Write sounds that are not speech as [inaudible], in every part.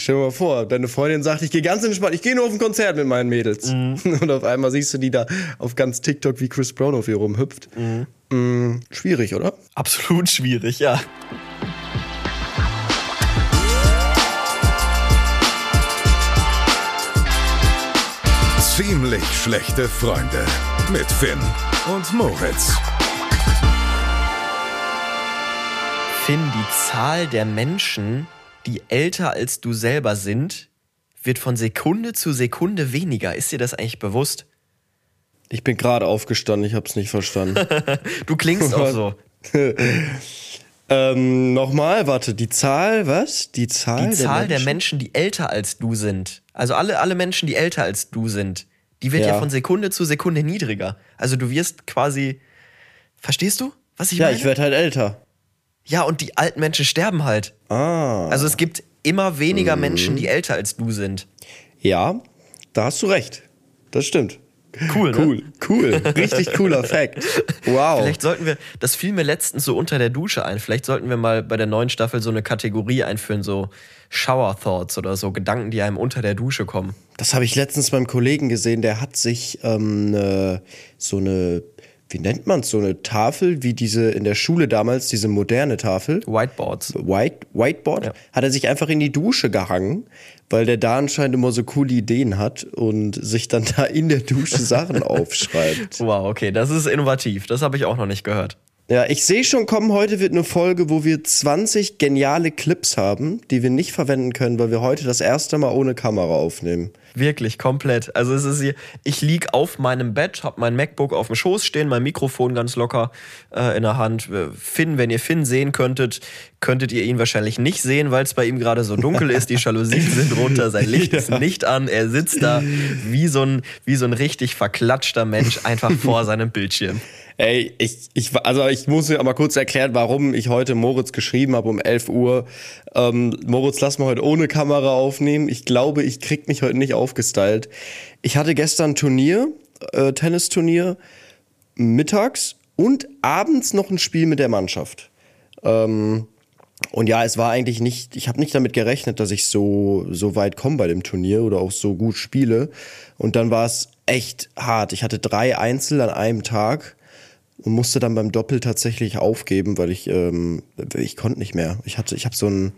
Stell dir mal vor, deine Freundin sagt, ich gehe ganz entspannt, ich gehe nur auf ein Konzert mit meinen Mädels. Mhm. [laughs] Und auf einmal siehst du die da auf ganz TikTok, wie Chris Brown auf ihr rumhüpft. Mhm. Mm, schwierig, oder? Absolut schwierig, ja. Ziemlich schlechte Freunde mit Finn und Moritz. Finn, die Zahl der Menschen, die älter als du selber sind, wird von Sekunde zu Sekunde weniger. Ist dir das eigentlich bewusst? Ich bin gerade aufgestanden, ich hab's nicht verstanden. [laughs] Du klingst auch so. [laughs] ähm, nochmal, warte, die Zahl, was? Die Zahl, Die Zahl der Menschen? Menschen, die älter als du sind, also alle, alle Menschen, die älter als du sind, die wird ja, Ja. von Sekunde zu Sekunde niedriger. Also du wirst quasi. Verstehst du, was ich Ja, meine? ich werde halt älter. ja, und die alten Menschen sterben halt. Ah. Also es gibt immer weniger Mhm. Menschen, die älter als du sind. Ja, da hast du recht. Das stimmt. Cool, ne? Cool, cool. Richtig cooler Fact. Wow. Vielleicht sollten wir, das fiel mir letztens so unter der Dusche ein, vielleicht sollten wir mal bei der neuen Staffel so eine Kategorie einführen, so Shower Thoughts oder so Gedanken, die einem unter der Dusche kommen. Das habe ich letztens beim Kollegen gesehen, der hat sich ähm, so eine, wie nennt man so eine Tafel, wie diese in der Schule damals, diese moderne Tafel. Whiteboards. White, Whiteboard, Ja. hat er sich einfach in die Dusche gehangen, weil der da anscheinend immer so coole Ideen hat und sich dann [laughs] da in der Dusche Sachen aufschreibt. Wow, okay, das ist innovativ. Das habe ich auch noch nicht gehört. Ja, ich sehe schon kommen, heute wird eine Folge, wo wir 20 geniale Clips haben, die wir nicht verwenden können, weil wir heute das erste Mal ohne Kamera aufnehmen. Wirklich, komplett. Also es ist hier, ich lieg auf meinem Bett, hab mein MacBook auf dem Schoß stehen, mein Mikrofon ganz locker äh, in der Hand. Äh, Finn, wenn ihr Finn sehen könntet, könntet ihr ihn wahrscheinlich nicht sehen, weil es bei ihm gerade so dunkel ist. Die Jalousien [laughs] sind runter, sein Licht ist nicht an. Er sitzt da wie so ein, wie so ein richtig verklatschter Mensch einfach vor seinem Bildschirm. Ey, ich, ich, also ich muss mir mal kurz erklären, warum ich heute Moritz geschrieben habe um 11 Uhr. Ähm, Moritz, lass mal heute ohne Kamera aufnehmen. Ich glaube, ich krieg mich heute nicht aufgestylt. Ich hatte gestern Turnier, äh, Tennisturnier, mittags und abends noch ein Spiel mit der Mannschaft. Ähm, und ja, es war eigentlich nicht, ich habe nicht damit gerechnet, dass ich so, so weit komme bei dem Turnier oder auch so gut spiele. Und dann war es echt hart. Ich hatte drei Einzel an einem Tag und musste dann beim Doppel tatsächlich aufgeben, weil ich, ähm, ich konnte nicht mehr. Ich hatte, ich habe so einen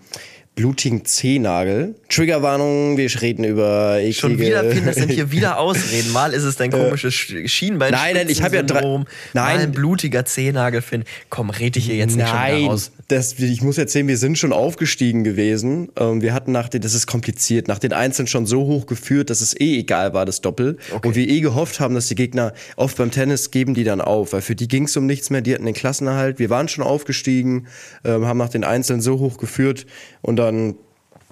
blutigen Zehnagel. Triggerwarnung, wir reden über eklige... Schon wieder, [laughs] Finn, das sind hier wieder Ausreden. Mal ist es dein komisches Sch- Schienbein. Äh. Nein, nein, ich hab ja drei- Nein. Mal ein blutiger Zehennagel, Finn. Komm, red dich hier jetzt nicht schon Nein, raus. das, ich muss erzählen, wir sind schon aufgestiegen gewesen. Ähm, wir hatten nach den, das ist kompliziert, nach den Einzelnen schon so hoch geführt, dass es eh egal war, das Doppel. Und wir eh gehofft haben, dass die Gegner oft beim Tennis geben die dann auf, weil für die ging es um nichts mehr, die hatten den Klassenerhalt. Wir waren schon aufgestiegen, ähm, haben nach den Einzelnen so hoch geführt und dann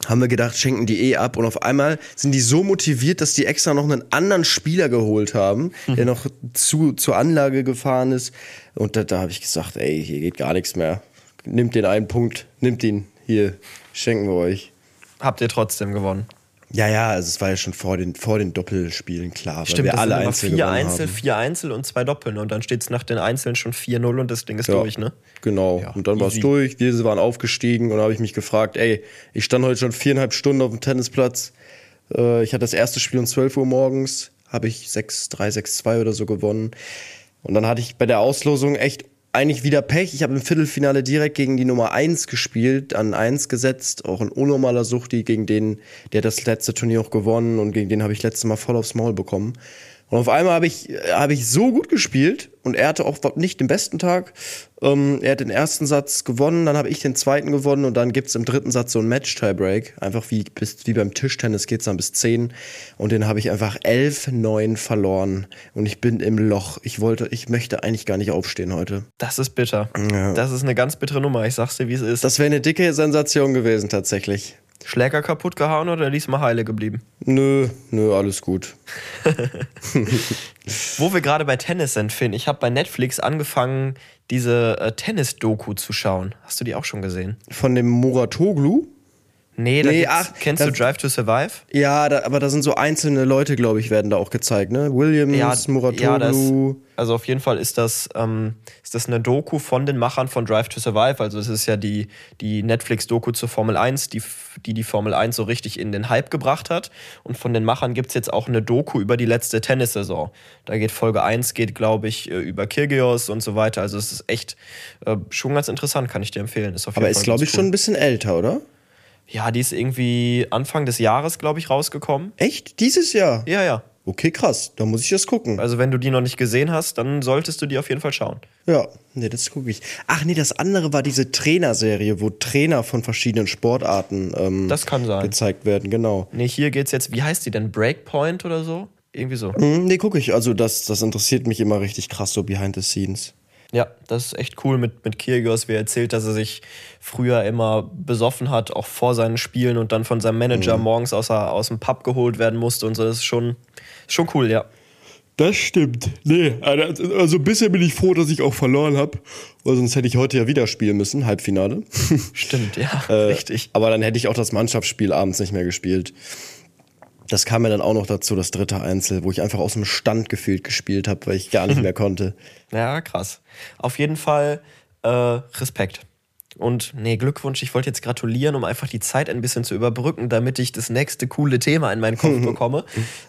haben wir gedacht, schenken die eh ab. Und auf einmal sind die so motiviert, dass die extra noch einen anderen Spieler geholt haben, der noch zu, zur Anlage gefahren ist. Und da, da habe ich gesagt, ey, hier geht gar nichts mehr. Nimmt den einen Punkt, nimmt ihn. Hier, schenken wir euch. Habt ihr trotzdem gewonnen. Ja, ja, also es war ja schon vor den, vor den Doppelspielen klar, weil Stimmt, wir alle Einzel vier Einzel, haben. vier Einzel und zwei Doppeln. Und dann steht es nach den Einzeln schon 4-0 und das Ding ist Ja, durch, ne? Genau. Ja, und dann war es durch. Wir waren aufgestiegen und habe ich mich gefragt, ey, ich stand heute schon viereinhalb Stunden auf dem Tennisplatz. Äh, ich hatte das erste Spiel um 12 Uhr morgens, habe ich 6-3, 6-2 oder so gewonnen. Und dann hatte ich bei der Auslosung echt eigentlich wieder Pech. Ich habe im Viertelfinale direkt gegen die Nummer 1 gespielt, an 1 gesetzt. Auch ein unnormaler Suchti, gegen den, der das letzte Turnier auch gewonnen und gegen den habe ich letztes Mal voll aufs Maul bekommen. Und auf einmal habe ich, habe ich so gut gespielt und er hatte auch nicht den besten Tag. Ähm, er hat den ersten Satz gewonnen, dann habe ich den zweiten gewonnen und dann gibt's im dritten Satz so ein Match-Tiebreak. Einfach wie, bis, wie beim Tischtennis geht's dann bis 10. Und den habe ich einfach 11-9 verloren. Und ich bin im Loch. Ich wollte, ich möchte eigentlich gar nicht aufstehen heute. Das ist bitter. Das ist eine ganz bittere Nummer. Ich sag's dir, wie es ist. Das wäre eine dicke Sensation gewesen, tatsächlich. Schläger kaputt gehauen oder diesmal heile geblieben? Nö, nö, alles gut. [laughs] Wo wir gerade bei Tennis sind, Finn, ich habe bei Netflix angefangen, diese äh, Tennis-Doku zu schauen. Hast du die auch schon gesehen? Von dem Muratoglu? Nee, da Nee, ach, kennst da- du Drive to Survive? Ja, da, aber da sind so einzelne Leute, glaube ich, werden da auch gezeigt, ne? Williams, Muratoglu. das, also auf jeden Fall ist das, ähm, ist das eine Doku von den Machern von Drive to Survive. Also es ist ja die, die Netflix-Doku zur Formel 1, die, die die Formel 1 so richtig in den Hype gebracht hat. Und von den Machern gibt es jetzt auch eine Doku über die letzte Tennissaison. Da geht Folge 1, geht, glaube ich, äh, über Kyrgios und so weiter. Also es ist echt äh, schon ganz interessant, kann ich dir empfehlen. Ist aber Fall ist, glaube ich, schon ein bisschen älter, oder? Ja, die ist irgendwie Anfang des Jahres, glaube ich, rausgekommen. Echt? Dieses Jahr? Ja, ja. Okay, krass. Da muss ich das gucken. Also wenn du die noch nicht gesehen hast, dann solltest du die auf jeden Fall schauen. Ja, nee, das gucke ich. Ach nee, das andere war diese Trainerserie, wo Trainer von verschiedenen Sportarten ähm, Das kann sein. gezeigt werden, genau. Nee, hier geht's jetzt, wie heißt die denn? Breakpoint oder so? Irgendwie so. Hm, nee, gucke ich. Also das, das interessiert mich immer richtig krass, so behind the scenes. Ja, das ist echt cool mit, mit Kyrgios, wie er erzählt, dass er sich früher immer besoffen hat, auch vor seinen Spielen und dann von seinem Manager morgens aus, aus dem Pub geholt werden musste und so. Das ist schon, schon cool, ja. Das stimmt. Nee, also bisher bin ich froh, dass ich auch verloren habe, weil sonst hätte ich heute ja wieder spielen müssen, Halbfinale. [laughs] Stimmt, ja, Äh, richtig. Aber dann hätte ich auch das Mannschaftsspiel abends nicht mehr gespielt. Das kam mir dann auch noch dazu, das dritte Einzel, wo ich einfach aus dem Stand gefühlt gespielt habe, weil ich gar nicht [laughs] mehr konnte. Ja, krass. Auf jeden Fall äh, Respekt. Und nee, Glückwunsch, ich wollte jetzt gratulieren, um einfach die Zeit ein bisschen zu überbrücken, damit ich das nächste coole Thema in meinen Kopf [laughs] bekomme.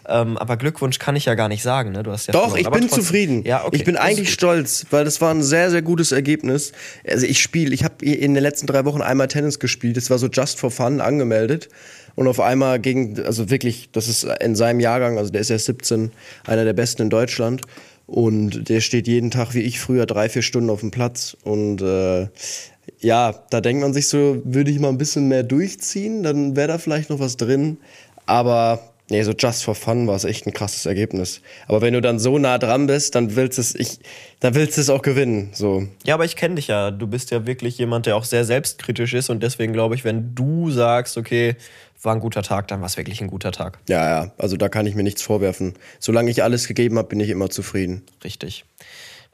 ähm, aber Glückwunsch kann ich ja gar nicht sagen, ne? Du hast ja Doch, verloren. ich Aber bin trotzdem- zufrieden. Ja, okay. ich bin eigentlich stolz, weil das war ein sehr, sehr gutes Ergebnis. Also ich spiele, ich habe in den letzten drei Wochen einmal Tennis gespielt. Das war so just for fun angemeldet. Und auf einmal gegen, also wirklich, das ist in seinem Jahrgang, also der ist ja 17, einer der besten in Deutschland. Und der steht jeden Tag wie ich früher drei, vier Stunden auf dem Platz. Und äh, ja, da denkt man sich so, würde ich mal ein bisschen mehr durchziehen, dann wäre da vielleicht noch was drin. Aber nee, so just for fun war es echt ein krasses Ergebnis. Aber wenn du dann so nah dran bist, dann willst es, ich, dann willst es auch gewinnen. So. Ja, aber ich kenne dich ja. Du bist ja wirklich jemand, der auch sehr selbstkritisch ist. Und deswegen glaube ich, wenn du sagst, okay, war ein guter Tag, dann war es wirklich ein guter Tag. Ja, ja, also da kann ich mir nichts vorwerfen. Solange ich alles gegeben habe, bin ich immer zufrieden. Richtig.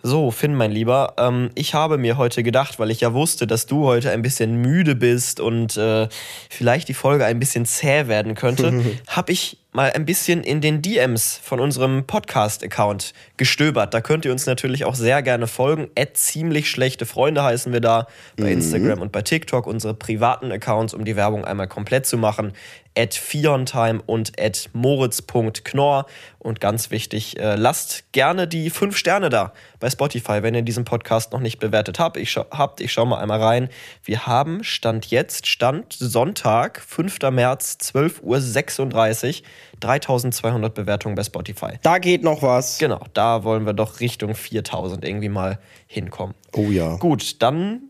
So, Finn, mein Lieber, ähm, ich habe mir heute gedacht, weil ich ja wusste, dass du heute ein bisschen müde bist und äh, vielleicht die Folge ein bisschen zäh werden könnte, [laughs] habe ich mal ein bisschen in den DMs von unserem Podcast-Account gestöbert. Da könnt ihr uns natürlich auch sehr gerne folgen. At ziemlich schlechte Freunde heißen wir da bei Instagram und bei TikTok, unsere privaten Accounts, um die Werbung einmal komplett zu machen. At Fiontime und at moritz.knorr. Und ganz wichtig, äh, lasst gerne die fünf Sterne da bei Spotify, wenn ihr diesen Podcast noch nicht bewertet habt. Ich, scha habt. ich schau mal einmal rein. Wir haben Stand jetzt, Stand Sonntag, 5. März, 12.36 Uhr, 3200 Bewertungen bei Spotify. Da geht noch was. Genau, da wollen wir doch Richtung 4000 irgendwie mal hinkommen. Oh ja. Gut, dann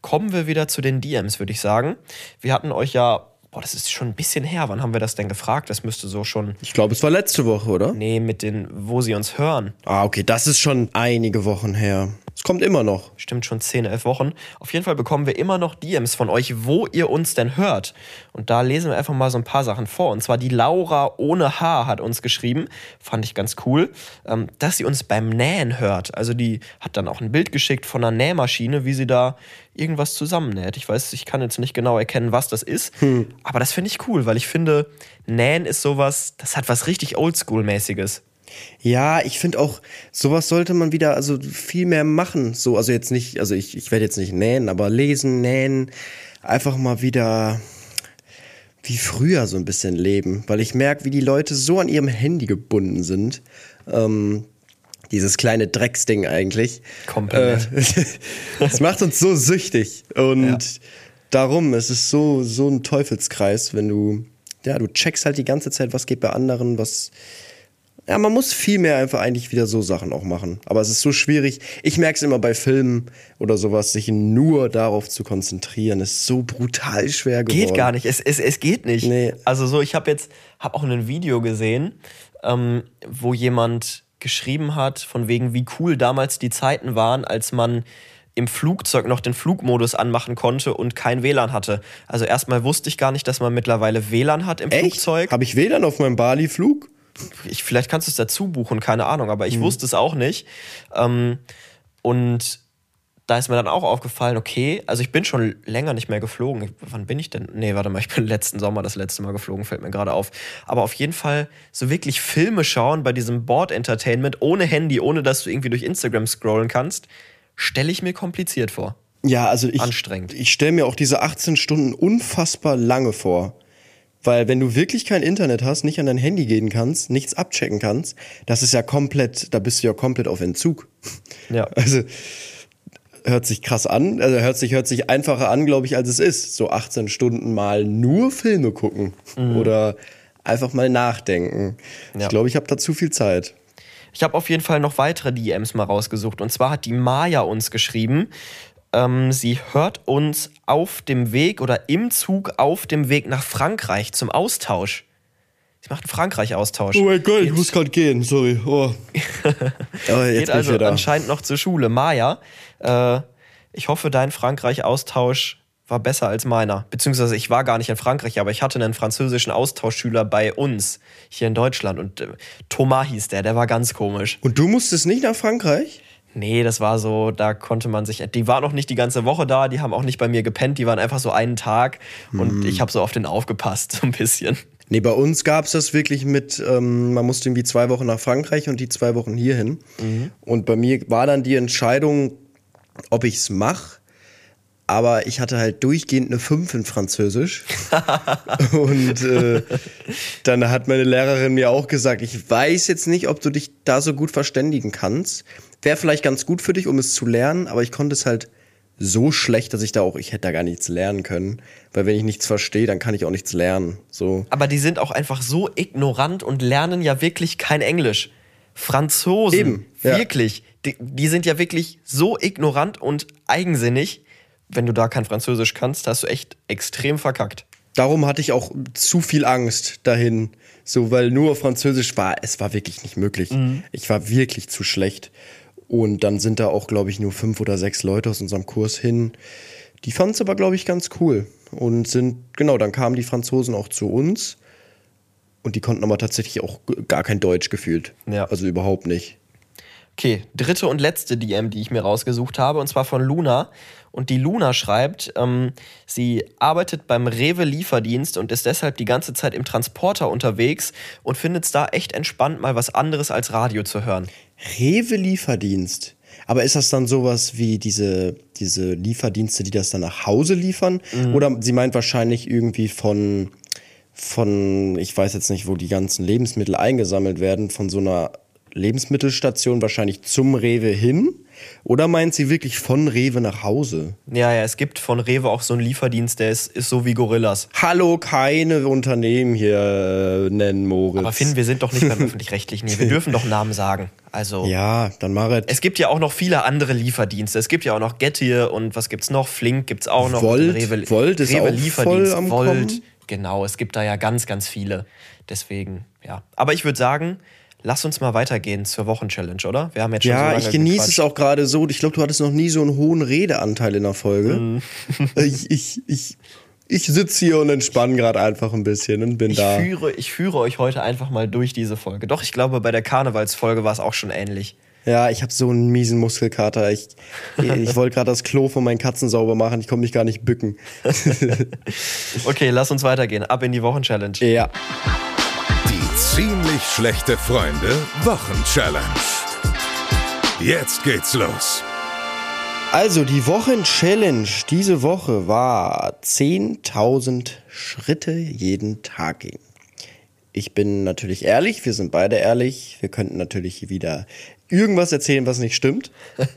kommen wir wieder zu den DMs, würde ich sagen. Wir hatten euch ja, boah, das ist schon ein bisschen her. Wann haben wir das denn gefragt? Das müsste so schon, Ich glaube, es war letzte Woche, oder? nee, mit den, wo sie uns hören. Ah, okay, das ist schon einige Wochen her. Es kommt immer noch. Stimmt schon 10, 11 Wochen. Auf jeden Fall bekommen wir immer noch DMs von euch, wo ihr uns denn hört. Und da lesen wir einfach mal so ein paar Sachen vor. Und zwar die Laura ohne Haar hat uns geschrieben, fand ich ganz cool, ähm, dass sie uns beim Nähen hört. Also die hat dann auch ein Bild geschickt von einer Nähmaschine, wie sie da irgendwas zusammennäht. Ich weiß, ich kann jetzt nicht genau erkennen, was das ist. Aber das finde ich cool, weil ich finde, Nähen ist sowas, das hat was richtig Oldschool-mäßiges. Ja, ich finde auch, sowas sollte man wieder also viel mehr machen. So, also jetzt nicht, also ich, ich werde jetzt nicht nähen, aber lesen, nähen, einfach mal wieder wie früher so ein bisschen leben. Weil ich merke, wie die Leute so an ihrem Handy gebunden sind. Ähm, dieses kleine Drecksding eigentlich. Komplett. Äh, [laughs] Es macht uns so süchtig. Und Ja. darum, es ist so, so ein Teufelskreis, wenn du, ja, du checkst halt die ganze Zeit, was geht bei anderen, was. Ja, man muss viel mehr einfach eigentlich wieder so Sachen auch machen. Aber es ist so schwierig. Ich merke es immer bei Filmen oder sowas, sich nur darauf zu konzentrieren, ist so brutal schwer geworden. Geht gar nicht. Es, es, es geht nicht. Nee. Also so, ich habe jetzt hab auch ein Video gesehen, ähm, wo jemand geschrieben hat, von wegen, wie cool damals die Zeiten waren, als man im Flugzeug noch den Flugmodus anmachen konnte und kein WLAN hatte. Also erstmal wusste ich gar nicht, dass man mittlerweile WLAN hat im Echt? Flugzeug. Habe ich WLAN auf meinem Bali-Flug? Ich, vielleicht kannst du es dazu buchen, keine Ahnung, aber Mhm. ich wusste es auch nicht. Ähm, und da ist mir dann auch aufgefallen, okay, also ich bin schon länger nicht mehr geflogen. Ich, wann bin ich denn? Nee, warte mal, ich bin [laughs] letzten Sommer das letzte Mal geflogen, fällt mir gerade auf. Aber auf jeden Fall so wirklich Filme schauen bei diesem Board Entertainment ohne Handy, ohne dass du irgendwie durch Instagram scrollen kannst, stelle ich mir kompliziert vor. Ja, also ich, Anstrengend. ich stelle mir auch diese 18 Stunden unfassbar lange vor. Weil wenn du wirklich kein Internet hast, nicht an dein Handy gehen kannst, nichts abchecken kannst, das ist ja komplett, da bist du ja komplett auf Entzug. Ja. [laughs] Also hört sich krass an, also hört sich, hört sich einfacher an, glaube ich, als es ist. So 18 Stunden mal nur Filme gucken oder einfach mal nachdenken. Ja. Ich glaube, ich habe da zu viel Zeit. Ich habe auf jeden Fall noch weitere DMs mal rausgesucht. Und zwar hat die Maya uns geschrieben, ähm, sie hört uns auf dem Weg oder im Zug auf dem Weg nach Frankreich zum Austausch. Sie macht einen Frankreich-Austausch. Oh mein Gott, ich muss gerade gehen, sorry. Oh. [laughs] Jetzt Geht also anscheinend noch zur Schule. Maya, äh, ich hoffe, dein Frankreich-Austausch war besser als meiner. Beziehungsweise ich war gar nicht in Frankreich, aber ich hatte einen französischen Austauschschüler bei uns hier in Deutschland. Und äh, Thomas hieß der, der war ganz komisch. Und du musstest nicht nach Frankreich? Nee, das war so, da konnte man sich. Die waren noch nicht die ganze Woche da, die haben auch nicht bei mir gepennt, die waren einfach so einen Tag und ich habe so auf den aufgepasst, so ein bisschen. Nee, bei uns gab es das wirklich mit, ähm, man musste irgendwie zwei Wochen nach Frankreich und die zwei Wochen hierhin. Und bei mir war dann die Entscheidung, ob ich es mache. Aber ich hatte halt durchgehend eine 5 in Französisch. [laughs] und äh, dann hat meine Lehrerin mir auch gesagt, ich weiß jetzt nicht, ob du dich da so gut verständigen kannst. Wäre vielleicht ganz gut für dich, um es zu lernen, aber ich konnte es halt so schlecht, dass ich da auch, ich hätte da gar nichts lernen können. Weil wenn ich nichts verstehe, dann kann ich auch nichts lernen. So. Aber die sind auch einfach so ignorant und lernen ja wirklich kein Englisch. Franzosen, Eben, ja. wirklich. Die, die sind ja wirklich so ignorant und eigensinnig. Wenn du da kein Französisch kannst, hast du echt extrem verkackt. Darum hatte ich auch zu viel Angst dahin. So, weil nur Französisch war, es war wirklich nicht möglich. Ich war wirklich zu schlecht. Und dann sind da auch, glaube ich, nur fünf oder sechs Leute aus unserem Kurs hin. Die fanden es aber, glaube ich, ganz cool. Und sind, genau, dann kamen die Franzosen auch zu uns. Und die konnten aber tatsächlich auch gar kein Deutsch gefühlt. Ja. Also überhaupt nicht. Okay, dritte und letzte DM, die ich mir rausgesucht habe, und zwar von Luna. Und die Luna schreibt, ähm, sie arbeitet beim Rewe-Lieferdienst und ist deshalb die ganze Zeit im Transporter unterwegs und findet es da echt entspannt, mal was anderes als Radio zu hören. Rewe-Lieferdienst. Aber ist das dann sowas wie diese, diese Lieferdienste, die das dann nach Hause liefern? Oder sie meint wahrscheinlich irgendwie von, von, ich weiß jetzt nicht, wo die ganzen Lebensmittel eingesammelt werden, von so einer Lebensmittelstation wahrscheinlich zum Rewe hin? Oder meint sie wirklich von Rewe nach Hause? Ja, ja, es gibt von Rewe auch so einen Lieferdienst, der ist, ist so wie Gorillas. Hallo, keine Unternehmen hier äh, nennen, Moritz. Aber Finn, wir sind doch nicht beim [laughs] Öffentlich-Rechtlichen hier. Wir dürfen doch Namen sagen. Also. Ja, dann mach es. Es gibt ja auch noch viele andere Lieferdienste. Es gibt ja auch noch Getir und was gibt's noch? Flink gibt's auch noch. Volt? Rewe, Volt ist Rewe auch Lieferdienst. voll am Volt. Kommen. Genau, es gibt da ja ganz, ganz viele. Deswegen, ja. Aber ich würde sagen, lass uns mal weitergehen zur Wochenchallenge, oder? Wir haben jetzt schon so Ja, lange ich genieße gequatscht. es auch gerade so. Ich glaube, du hattest noch nie so einen hohen Redeanteil in der Folge. Mhm. [laughs] ich ich, ich, ich sitze hier und entspanne gerade einfach ein bisschen und bin Ich da. führe, ich führe euch heute einfach mal durch diese Folge. Doch, ich glaube, bei der Karnevalsfolge war es auch schon ähnlich. Ja, ich habe so einen miesen Muskelkater. Ich, ich [laughs] wollte gerade das Klo von meinen Katzen sauber machen. Ich konnte mich gar nicht bücken. [laughs] Okay, lass uns weitergehen. Ab in die Wochenchallenge. Ja. Ziemlich schlechte Freunde Wochenchallenge. Jetzt geht's los. Also, die Wochenchallenge diese Woche war 10.000 Schritte jeden Tag gehen. Ich bin natürlich ehrlich, wir sind beide ehrlich. Wir könnten natürlich wieder irgendwas erzählen, was nicht stimmt. [laughs]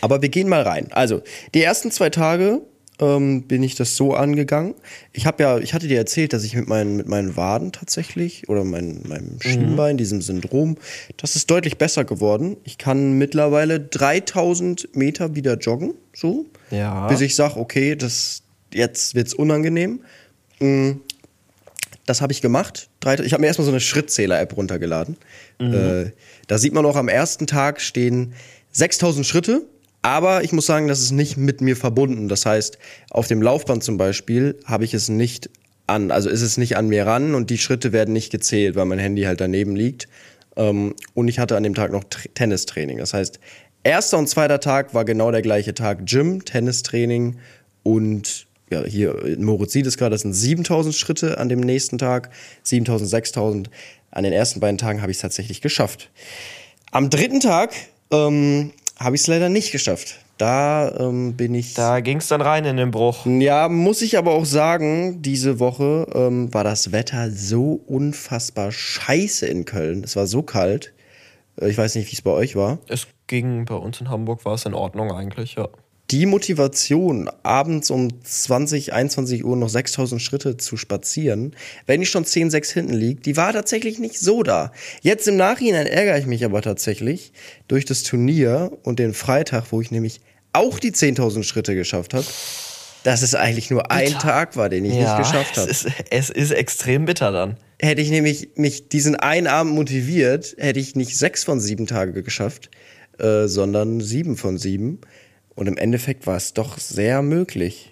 Aber wir gehen mal rein. Also, die ersten zwei Tage ähm, bin ich das so angegangen. Ich habe ja, ich hatte dir erzählt, dass ich mit meinen, mit meinen Waden tatsächlich oder mein, meinem Schienbein, diesem Syndrom, das ist deutlich besser geworden. Ich kann mittlerweile 3000 Meter wieder joggen, so. Ja. Bis ich sage, okay, das, jetzt wird's unangenehm. Mm, Das habe ich gemacht. Ich habe mir erstmal so eine Schrittzähler-App runtergeladen. Äh, da sieht man auch am ersten Tag stehen 6000 Schritte. Aber ich muss sagen, das ist nicht mit mir verbunden. Das heißt, auf dem Laufband zum Beispiel habe ich es nicht an. Also ist es nicht an mir ran und die Schritte werden nicht gezählt, weil mein Handy halt daneben liegt. Ähm, und ich hatte an dem Tag noch Tr Tennistraining. Das heißt, erster und zweiter Tag war genau der gleiche Tag. Gym, Tennistraining und ja, hier Moritz sieht es gerade, das sind 7000 Schritte an dem nächsten Tag, 7000, 6000. An den ersten beiden Tagen habe ich es tatsächlich geschafft. Am dritten Tag ähm, habe ich es leider nicht geschafft. Da ähm, bin ich. Da ging es dann rein in den Bruch. Ja, muss ich aber auch sagen, diese Woche ähm, war das Wetter so unfassbar scheiße in Köln. Es war so kalt. Äh, Ich weiß nicht, wie es bei euch war. Es ging bei uns in Hamburg, war es in Ordnung eigentlich, ja. Die Motivation, abends um 20, 21 Uhr noch 6000 Schritte zu spazieren, wenn ich schon 10, 6 hinten liege, die war tatsächlich nicht so da. Jetzt im Nachhinein ärgere ich mich aber tatsächlich durch das Turnier und den Freitag, wo ich nämlich auch die 10.000 Schritte geschafft habe, dass es eigentlich nur ein Tag war, den ich nicht geschafft habe. Es ist, es ist extrem bitter dann. Hätte ich nämlich mich diesen einen Abend motiviert, hätte ich nicht sechs von sieben Tage geschafft, äh, sondern sieben von sieben. Und im Endeffekt war es doch sehr möglich.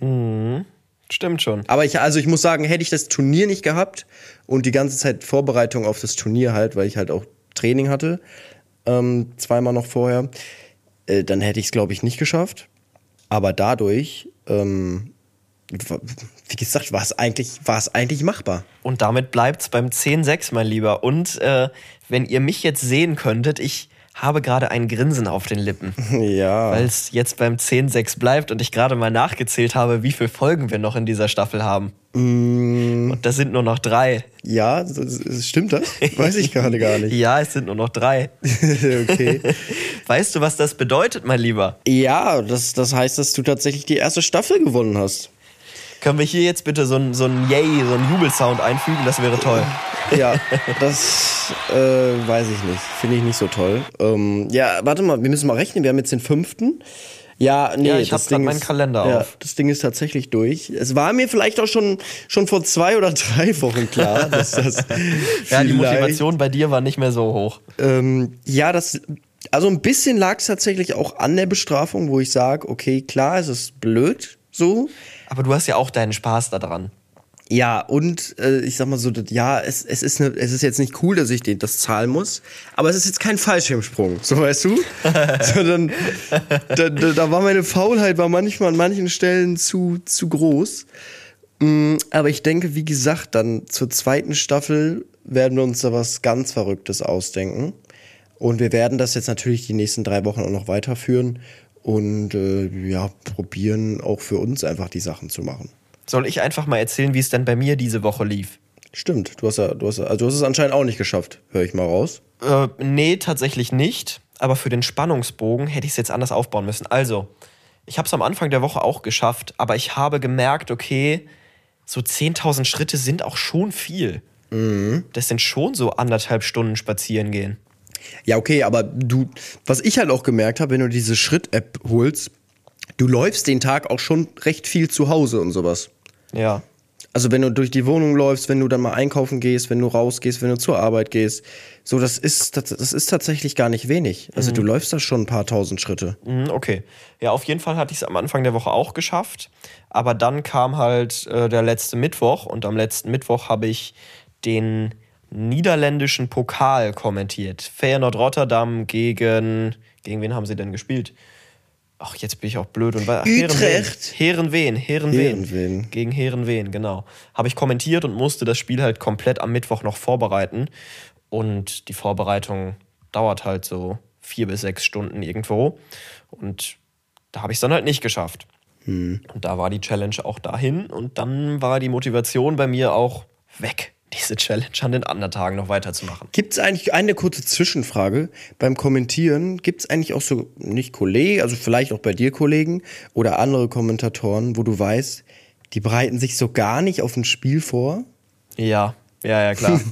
Stimmt schon. Aber ich, also ich muss sagen, hätte ich das Turnier nicht gehabt und die ganze Zeit Vorbereitung auf das Turnier halt, weil ich halt auch Training hatte, ähm, zweimal noch vorher, äh, dann hätte ich es, glaube ich, nicht geschafft. Aber dadurch, ähm, wie gesagt, war es eigentlich, war es eigentlich machbar. Und damit bleibt's beim 10-6, mein Lieber. Und äh, wenn ihr mich jetzt sehen könntet, ich habe gerade ein Grinsen auf den Lippen. [laughs] Ja. Weil es jetzt beim 10-6 bleibt und ich gerade mal nachgezählt habe, wie viele Folgen wir noch in dieser Staffel haben. Und das sind nur noch drei. Ja, das, das, stimmt das? Weiß ich gerade gar nicht. [laughs] Ja, es sind nur noch drei. [laughs] okay. Weißt du, was das bedeutet, mein Lieber? Ja, das, das heißt, dass du tatsächlich die erste Staffel gewonnen hast. Können wir hier jetzt bitte so ein, so ein Yay, so ein Jubelsound einfügen? Das wäre toll. [laughs] Ja, das äh, weiß ich nicht. Finde ich nicht so toll. Ähm, ja, warte mal, wir müssen mal rechnen. Wir haben jetzt den fünften. Ja, nee, Ja, ich das hab grad Ding meinen Kalender ja, auf. Das Ding ist tatsächlich durch. Es war mir vielleicht auch schon, schon vor zwei oder drei Wochen klar, [laughs] dass das. Ja, die Motivation bei dir war nicht mehr so hoch. Ähm, ja, das. Also ein bisschen lag es tatsächlich auch an der Bestrafung, wo ich sage, okay, klar, es ist blöd so. Aber du hast ja auch deinen Spaß daran. Ja, und äh, ich sag mal so, ja, es, es, ist ne, es ist jetzt nicht cool, dass ich den, das zahlen muss, aber es ist jetzt kein Fallschirmsprung, so weißt du? [laughs] Sondern da, da, da war meine Faulheit war manchmal an manchen Stellen zu, zu groß. Mm, Aber ich denke, wie gesagt, dann zur zweiten Staffel werden wir uns da was ganz Verrücktes ausdenken. Und wir werden das jetzt natürlich die nächsten drei Wochen auch noch weiterführen und äh, ja, probieren auch für uns einfach die Sachen zu machen. Soll ich einfach mal erzählen, wie es denn bei mir diese Woche lief? Stimmt, du hast ja, du hast also du hast es anscheinend auch nicht geschafft, höre ich mal raus. Äh, nee, tatsächlich nicht. Aber für den Spannungsbogen hätte ich es jetzt anders aufbauen müssen. Also, ich habe es am Anfang der Woche auch geschafft, aber ich habe gemerkt, okay, so 10.000 Schritte sind auch schon viel. Das sind schon so anderthalb Stunden spazieren gehen. Ja, okay, aber du, was ich halt auch gemerkt habe, wenn du diese Schritt-App holst, du läufst den Tag auch schon recht viel zu Hause und sowas. Ja. Also wenn du durch die Wohnung läufst, wenn du dann mal einkaufen gehst, wenn du rausgehst, wenn du zur Arbeit gehst, so das ist das, das ist tatsächlich gar nicht wenig. Also du läufst da schon ein paar tausend Schritte. Mhm, Okay. Ja, auf jeden Fall hatte ich es am Anfang der Woche auch geschafft. Aber dann kam halt äh, der letzte Mittwoch und am letzten Mittwoch habe ich den niederländischen Pokal kommentiert. Feyenoord Rotterdam gegen. Gegen wen haben sie denn gespielt? Ach, jetzt bin ich auch blöd und weil- Utrecht. Herenveen, Herenveen. Heerenveen. Gegen Herenveen, genau. Habe ich kommentiert und musste das Spiel halt komplett am Mittwoch noch vorbereiten. Und die Vorbereitung dauert halt so vier bis sechs Stunden irgendwo. Und da habe ich es dann halt nicht geschafft. Und da war die Challenge auch dahin. Und dann war die Motivation bei mir auch weg, diese Challenge an den anderen Tagen noch weiterzumachen. Gibt es eigentlich eine kurze Zwischenfrage? Beim Kommentieren gibt es eigentlich auch so, nicht Kollegen, also vielleicht auch bei dir Kollegen oder andere Kommentatoren, wo du weißt, die bereiten sich so gar nicht auf ein Spiel vor? Ja, ja, ja, klar. [laughs]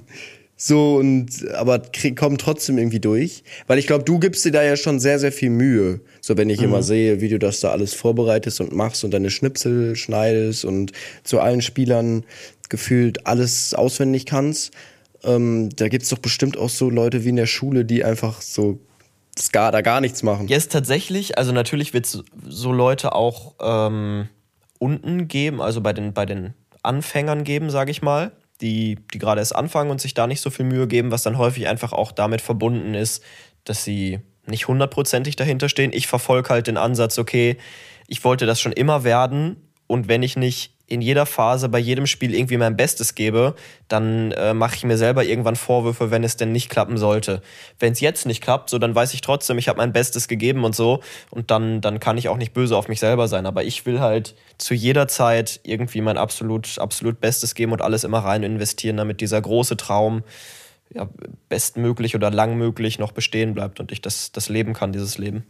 So und aber krieg, kommen trotzdem irgendwie durch. Weil ich glaube, du gibst dir da ja schon sehr, sehr viel Mühe. So wenn ich immer sehe, wie du das da alles vorbereitest und machst und deine Schnipsel schneidest und zu allen Spielern gefühlt alles auswendig kannst. Ähm, da gibt's doch bestimmt auch so Leute wie in der Schule, die einfach so gar, da gar nichts machen. Ja, ist tatsächlich, also natürlich wird es so Leute auch ähm, unten geben, also bei den, bei den Anfängern geben, sage ich mal, die, die gerade erst anfangen und sich da nicht so viel Mühe geben, was dann häufig einfach auch damit verbunden ist, dass sie nicht hundertprozentig dahinter stehen. Ich verfolge halt den Ansatz, okay, ich wollte das schon immer werden und wenn ich nicht in jeder Phase, bei jedem Spiel irgendwie mein Bestes gebe, dann äh, mache ich mir selber irgendwann Vorwürfe, wenn es denn nicht klappen sollte. Wenn es jetzt nicht klappt, so dann weiß ich trotzdem, ich habe mein Bestes gegeben und so und dann, dann kann ich auch nicht böse auf mich selber sein. Aber ich will halt zu jeder Zeit irgendwie mein absolut, absolut Bestes geben und alles immer rein investieren, damit dieser große Traum ja, bestmöglich oder langmöglich noch bestehen bleibt und ich das, das leben kann, dieses Leben.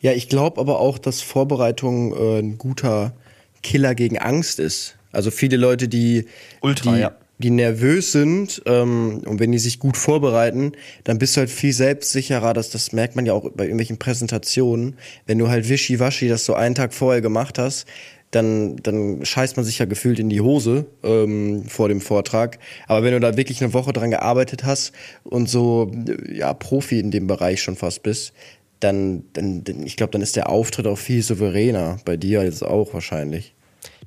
Ja, ich glaube aber auch, dass Vorbereitung äh, ein guter Killer gegen Angst ist. Also viele Leute, die, Ultra, die, ja. die nervös sind ähm, und wenn die sich gut vorbereiten, dann bist du halt viel selbstsicherer. Das, das merkt man ja auch bei irgendwelchen Präsentationen. Wenn du halt wischiwaschi das so einen Tag vorher gemacht hast, dann, dann scheißt man sich ja gefühlt in die Hose ähm, vor dem Vortrag. Aber wenn du da wirklich eine Woche dran gearbeitet hast und so ja Profi in dem Bereich schon fast bist, dann, dann, dann ich glaube, dann ist der Auftritt auch viel souveräner. Bei dir jetzt auch wahrscheinlich.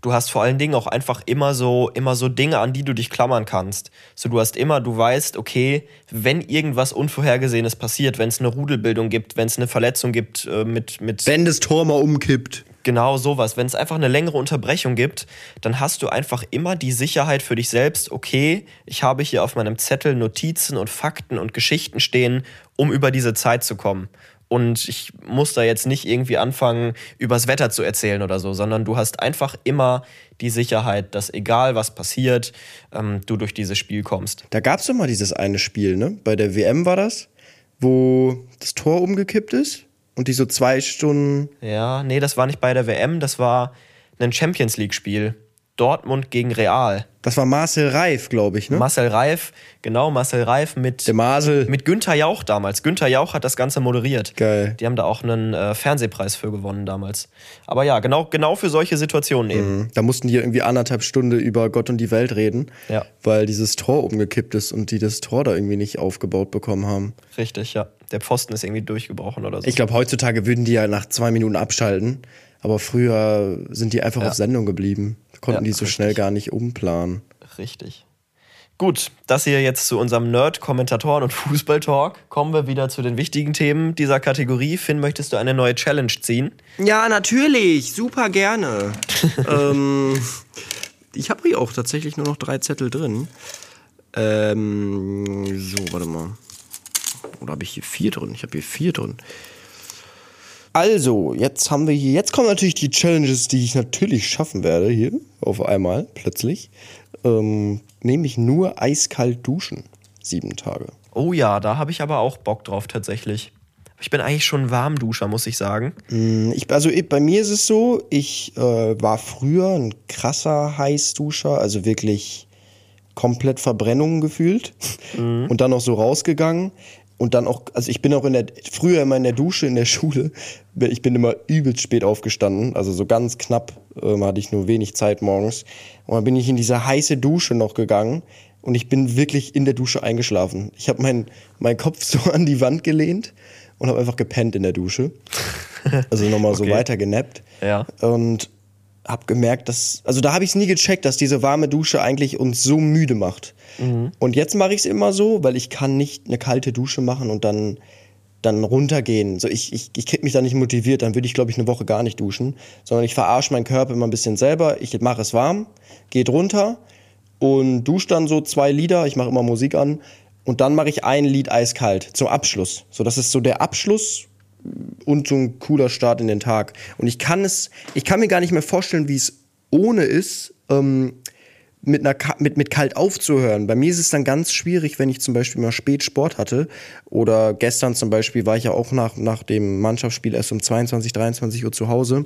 du hast vor allen Dingen auch einfach immer so, immer so Dinge, an die du dich klammern kannst. So, du hast immer, du weißt, okay, wenn irgendwas Unvorhergesehenes passiert, wenn es eine Rudelbildung gibt, wenn es eine Verletzung gibt äh, mit, mit Wenn das Tor mal umkippt. genau sowas, wenn es einfach eine längere Unterbrechung gibt, dann hast du einfach immer die Sicherheit für dich selbst, okay, ich habe hier auf meinem Zettel Notizen und Fakten und Geschichten stehen, um über diese Zeit zu kommen. Und ich muss da jetzt nicht irgendwie anfangen, übers Wetter zu erzählen oder so, sondern du hast einfach immer die Sicherheit, dass egal was passiert, ähm, du durch dieses Spiel kommst. Da gab es doch mal dieses eine Spiel, ne? Bei der WM war das, wo das Tor umgekippt ist und die so zwei Stunden. Ja, nee, das war nicht bei der WM, das war ein Champions League-Spiel. Dortmund gegen Real. Das war Marcel Reif, glaube ich, ne? Marcel Reif, genau, Marcel Reif mit, Der Masel. mit Günther Jauch damals. Günther Jauch hat das Ganze moderiert. Geil. Die haben da auch einen äh, Fernsehpreis für gewonnen damals. Aber ja, genau, genau für solche Situationen eben. Mhm. Da mussten die irgendwie anderthalb Stunden über Gott und die Welt reden, Ja. weil dieses Tor umgekippt ist und die das Tor da irgendwie nicht aufgebaut bekommen haben. Richtig, ja. Der Pfosten ist irgendwie durchgebrochen oder so. Ich glaube, heutzutage würden die ja nach zwei Minuten abschalten, aber früher sind die einfach Ja. auf Sendung geblieben. Konnten Ja, die so richtig. schnell gar nicht umplanen. Richtig. Gut, das hier jetzt zu unserem Nerd-Kommentatoren- und Fußball-Talk. Kommen wir wieder zu den wichtigen Themen dieser Kategorie. Finn, möchtest du eine neue Challenge ziehen? Ja, natürlich. Super gerne. [laughs] ähm, ich habe hier auch tatsächlich nur noch drei Zettel drin. Ähm, so, warte mal. Oder habe ich hier vier drin? Ich habe hier vier drin. Also, jetzt haben wir hier, jetzt kommen natürlich die Challenges, die ich natürlich schaffen werde hier, auf einmal, plötzlich. Ähm, nämlich nur eiskalt duschen. Sieben Tage. Oh ja, da habe ich aber auch Bock drauf tatsächlich. Ich bin eigentlich schon ein Warmduscher, muss ich sagen. Ich, also bei mir ist es so, ich äh, war früher ein krasser Heißduscher, also wirklich komplett Verbrennungen gefühlt und dann auch so rausgegangen und dann auch, also ich bin auch in der, früher immer in der Dusche in der Schule, ich bin immer übelst spät aufgestanden, also so ganz knapp ähm, hatte ich nur wenig Zeit morgens und dann bin ich in diese heiße Dusche noch gegangen und ich bin wirklich in der Dusche eingeschlafen. Ich habe meinen mein Kopf [laughs] so an die Wand gelehnt und habe einfach gepennt in der Dusche. Also nochmal so [laughs] Okay. weiter genappt. Ja. Und habe gemerkt, dass, also da habe ich es nie gecheckt, dass diese warme Dusche eigentlich uns so müde macht. Und jetzt mache ich es immer so, weil ich kann nicht eine kalte Dusche machen und dann, dann runtergehen. So ich, ich, ich krieg mich da nicht motiviert, dann würde ich, glaube ich, eine Woche gar nicht duschen. Sondern ich verarsche meinen Körper immer ein bisschen selber. Ich mache es warm, geht runter und dusche dann so zwei Lieder. Ich mache immer Musik an. Und dann mache ich ein Lied eiskalt zum Abschluss. So, das ist so der Abschluss und so ein cooler Start in den Tag. Und ich kann es, ich kann mir gar nicht mehr vorstellen, wie es ohne ist, ähm, mit, einer, mit, mit kalt aufzuhören. Bei mir ist es dann ganz schwierig, wenn ich zum Beispiel mal spät Sport hatte. Oder gestern zum Beispiel war ich ja auch nach, nach dem Mannschaftsspiel erst um 22, 23 Uhr zu Hause.